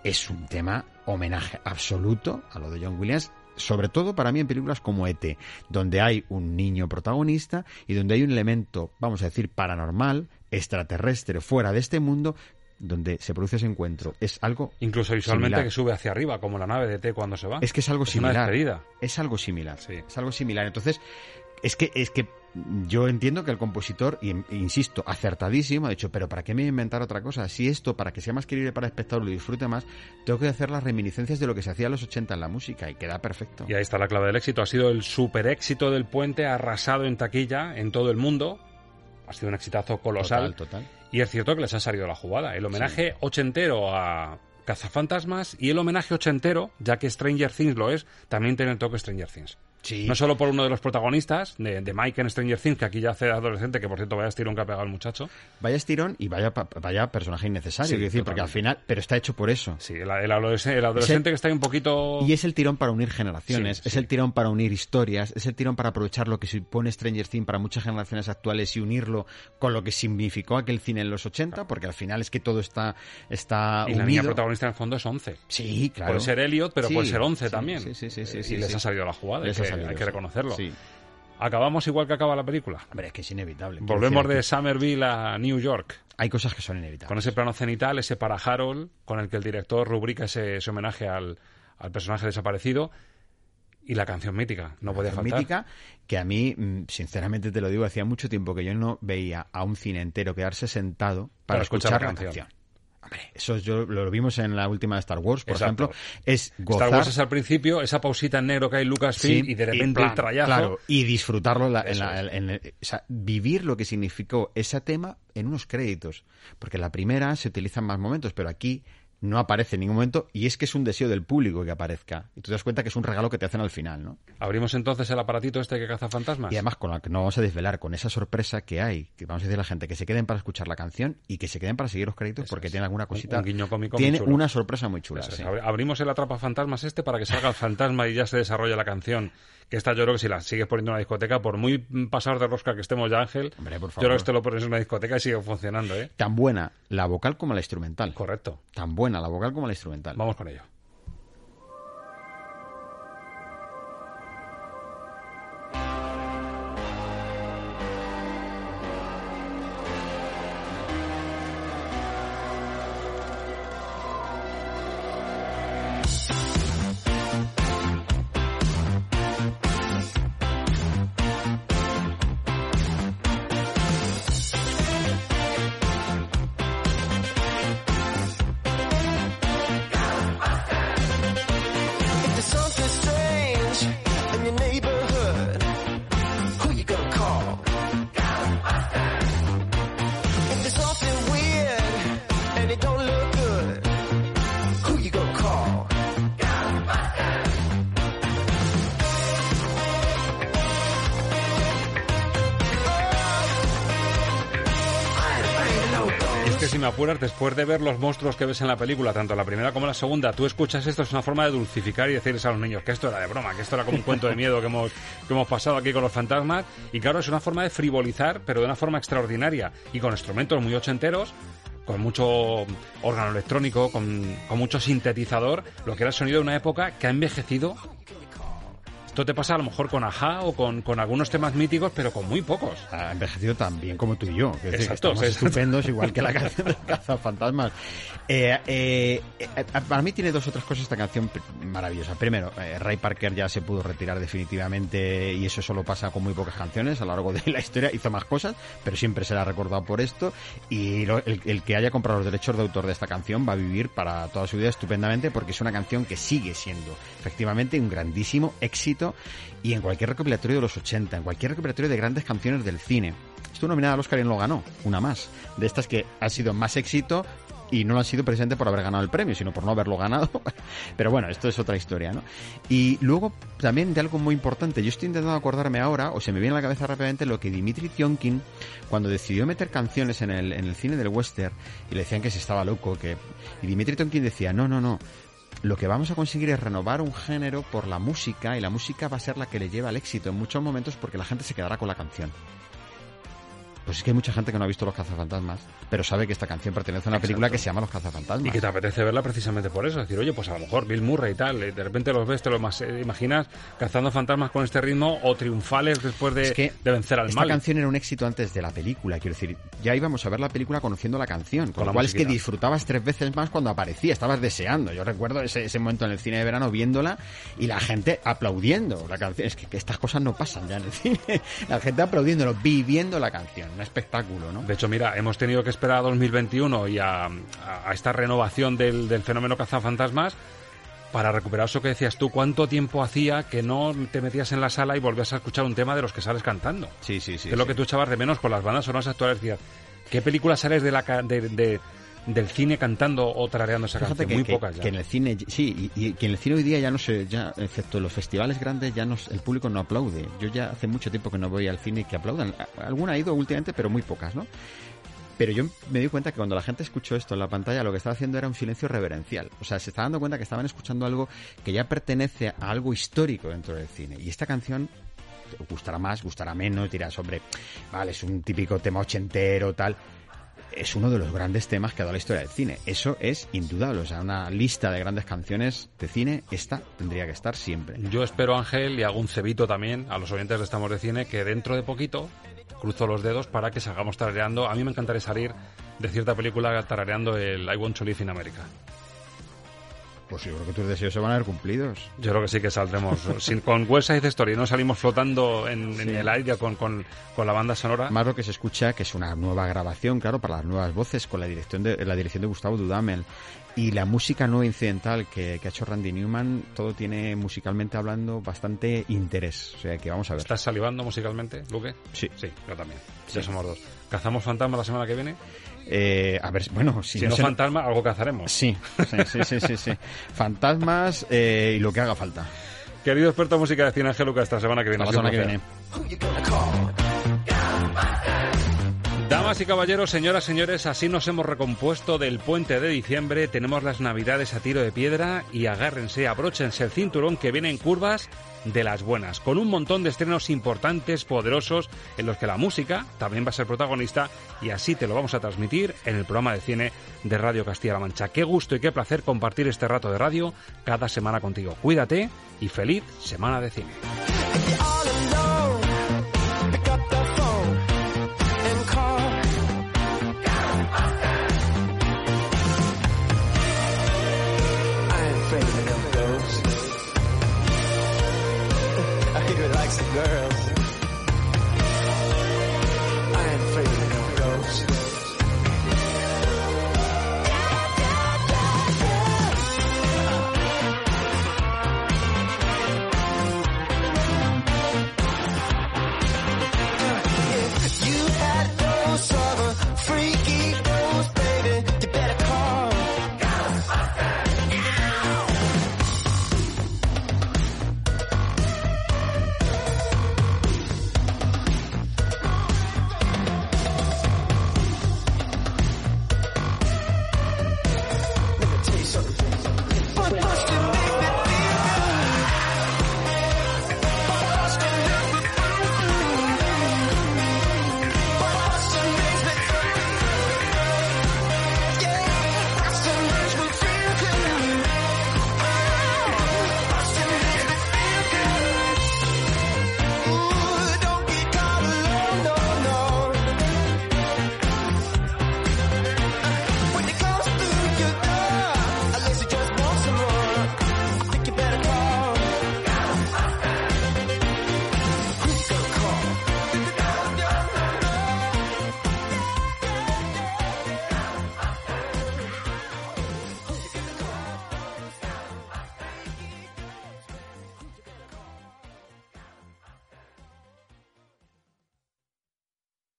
Es un tema homenaje absoluto a lo de John Williams, sobre todo para mí en películas como ET, donde hay un niño protagonista y donde hay un elemento, vamos a decir, paranormal, extraterrestre, fuera de este mundo, donde se produce ese encuentro. Es algo Incluso visualmente similar. que sube hacia arriba, como la nave de T cuando se va. Es que es algo una similar. despedida. Es algo similar. Es algo similar. Entonces, es que, es que yo entiendo que el compositor, y e insisto, acertadísimo, ha dicho, pero ¿para qué me voy a inventar otra cosa? Si esto, para que sea más querible para el espectador, lo disfrute más, tengo que hacer las reminiscencias de lo que se hacía en los 80 en la música y queda perfecto. Y ahí está la clave del éxito. Ha sido el super éxito del puente, arrasado en taquilla en todo el mundo. Ha sido un exitazo colosal. Total, total. Y es cierto que les ha salido la jugada. El homenaje ochentero a Cazafantasmas y el homenaje ochentero, ya que Stranger Things lo es, también tiene el toque Stranger Things. Sí. No solo por uno de los protagonistas, de, de Mike en Stranger Things, que aquí ya hace adolescente, que por cierto vaya estirón que ha pegado el muchacho. Vaya estirón y vaya, vaya personaje innecesario, Sí, quiero decir, porque al final, pero está hecho por eso. Sí, el, el adolescente, el adolescente que está ahí un poquito... Y es el tirón para unir generaciones, Sí, es el tirón para unir historias, es el tirón para aprovechar lo que supone Stranger Things para muchas generaciones actuales y unirlo con lo que significó aquel cine en los 80, porque al final es que todo está, está Y la niña protagonista en el fondo es 11. Sí, claro. Puede ser Elliot, pero puede ser 11 sí, también. sí, sí, sí, sí, y les ha salido la jugada, Hay ha que, salido, hay que sí. reconocerlo. Sí. Acabamos igual que acaba la película. Hombre, es que es inevitable. Volvemos de decir, Somerville a New York. Hay cosas que son inevitables. Con ese plano cenital, ese para Harold, con el que el director rubrica ese, ese homenaje al, al personaje desaparecido. Y la canción mítica, no podía faltar. mítica que a mí, mm, sinceramente te lo digo, hacía mucho tiempo que yo no veía a un cine entero quedarse sentado para, Para escuchar escuchar, la la canción. canción. Eso yo lo vimos en la última de Star Wars, por Exacto. ejemplo, es gozar Star Wars es al principio, esa pausita en negro que hay en Lucasfilm Sí, y de repente plan, el trayazo. Claro, y disfrutarlo en la- en Eso la- es. en el- o sea, vivir lo que significó ese tema en unos créditos. Porque en la primera se utilizan más momentos, pero aquí no aparece en ningún momento y es que es un deseo del público que aparezca. Y tú te das cuenta que es un regalo que te hacen al final, ¿no? Abrimos entonces el aparatito este que caza fantasmas. Y además con la que no vamos a desvelar, con esa sorpresa que hay, que vamos a decir a la gente que se queden para escuchar la canción y que se queden para seguir los créditos porque tiene alguna cosita. un guiño cómico muy tiene chulo. una sorpresa muy chula. Sí. Abrimos el atrapa fantasmas este para que salga el fantasma y ya se desarrolle la canción. Que esta yo creo que si la sigues poniendo en una discoteca, por muy pasados de rosca que estemos ya, Ángel, Hombre, por yo creo favor. que esto lo pones en una discoteca y sigue funcionando, ¿eh? Tan buena la vocal como la instrumental. Correcto. Tan buena la vocal como la instrumental. Vamos con ello. Me apuras, después de ver los monstruos que ves en la película, tanto la primera como la segunda, tú escuchas esto, es una forma de dulcificar y decirles a los niños que esto era de broma, que esto era como un cuento de miedo que hemos, que hemos pasado aquí con los fantasmas. Y claro, es una forma de frivolizar, pero de una forma extraordinaria y con instrumentos muy ochenteros con mucho órgano electrónico, con, con mucho sintetizador, lo que era el sonido de una época que ha envejecido esto te pasa a lo mejor con Aja o con, con algunos temas míticos, pero con muy pocos. Ha envejecido tan bien como tú y yo. Que exacto, estupendos, igual que la canción de Cazafantasmas. Eh, eh, eh, para mí tiene dos otras cosas esta canción maravillosa. Primero, eh, Ray Parker ya se pudo retirar definitivamente y eso solo pasa con muy pocas canciones a lo largo de la historia. Hizo más cosas, pero siempre será recordado por esto. Y lo, el, el que haya comprado los derechos de autor de esta canción va a vivir para toda su vida estupendamente porque es una canción que sigue siendo efectivamente un grandísimo éxito y en cualquier recopilatorio de los 80, en cualquier recopilatorio de grandes canciones del cine. Estuvo nominada al Oscar y no lo ganó, una más. De estas que ha sido más éxito y no lo han sido precisamente por haber ganado el premio, sino por no haberlo ganado. Pero bueno, esto es otra historia, ¿no? Y luego también de algo muy importante, yo estoy intentando acordarme ahora, o se me viene a la cabeza rápidamente lo que Dimitri Tionkin, cuando decidió meter canciones en el, en el cine del western, y le decían que se estaba loco, que... Y Dimitri Tionkin decía, no, no, no, lo que vamos a conseguir es renovar un género por la música y la música va a ser la que le lleva al éxito en muchos momentos porque la gente se quedará con la canción. Pues es que hay mucha gente que no ha visto Los Cazafantasmas, pero sabe que esta canción pertenece a una película que se llama Los Cazafantasmas. Y que te apetece verla precisamente por eso. Es decir, oye, pues a lo mejor Bill Murray y tal, de repente los ves, te lo más, eh, imaginas cazando fantasmas con este ritmo o triunfales después de, Es que de vencer al esta mal. canción era un éxito antes de la película, quiero decir, ya íbamos a ver la película conociendo la canción, con, Con lo cual es que disfrutabas tres veces más cuando aparecía, estabas deseando. Yo recuerdo ese, ese momento en el cine de verano viéndola y la gente aplaudiendo la canción. Es que, que estas cosas no pasan ya en el cine. La gente aplaudiéndolo, viviendo la canción, un espectáculo, ¿no? De hecho, mira, hemos tenido que esperar a 2021 y a, a- esta renovación del, del fenómeno cazafantasmas para recuperar eso que decías tú. ¿Cuánto tiempo hacía que no te metías en la sala y volvías a escuchar un tema de los que sales cantando? Sí, sí, sí. que es lo sí. que tú echabas de menos con las bandas sonoras actuales. Decías, ¿qué película sales de la, de, de- del cine cantando o tarareando esa Fíjate canción? que, Muy que- pocas ya. que en el cine, sí, y, y que en el cine hoy día ya no sé, ya, excepto los festivales grandes, ya no, el público no aplaude. Yo ya hace mucho tiempo que no voy al cine y que aplaudan. Alguna ha ido últimamente, pero muy pocas, ¿no? Pero yo me di cuenta que cuando la gente escuchó esto en la pantalla, lo que estaba haciendo era un silencio reverencial. O sea, se estaba dando cuenta que estaban escuchando algo que ya pertenece a algo histórico dentro del cine. Y esta canción gustará más, gustará menos, dirás, hombre, vale, es un típico tema ochentero, tal es uno de los grandes temas que ha dado la historia del cine. Eso es indudable. O sea, una lista de grandes canciones de cine, esta tendría que estar siempre. Yo espero, Ángel, y hago un cebito también a los oyentes de Estamos de Cine, que dentro de poquito cruzo los dedos para que salgamos tarareando. A mí me encantaría salir de cierta película tarareando el I Want to Live in America. Pues yo creo que tus deseos se van a ver cumplidos. Yo creo que sí que saldremos. Sin, con West Side Story no salimos flotando en, el aire con, con, con la banda sonora. Más lo que se escucha, que es una nueva grabación, claro, para las nuevas voces, con la dirección de, la dirección de Gustavo Dudamel. Y la música no incidental que, que ha hecho Randy Newman, todo tiene musicalmente hablando bastante interés. O sea que vamos a ver. ¿Estás salivando musicalmente, Luque? Sí. Sí, yo también. Ya somos dos. ¿Cazamos fantasma la semana que viene? Eh, a ver, bueno, si, Si, no, se- fantasma, algo cazaremos. Sí, sí, sí, sí, sí, sí. Fantasmas eh, y lo que haga falta. Querido experto en música de cine, Ángel Luca, esta semana que viene. La semana que placer. Damas y caballeros, señoras, señores, así nos hemos recompuesto del puente de diciembre. Tenemos las navidades a tiro de piedra y agárrense, abróchense el cinturón que vienen curvas de las buenas, con un montón de estrenos importantes, poderosos, en los que la música también va a ser protagonista y así te lo vamos a transmitir en el programa de cine de Radio Castilla-La Mancha. Qué gusto y qué placer compartir este rato de radio cada semana contigo. Cuídate y feliz semana de cine.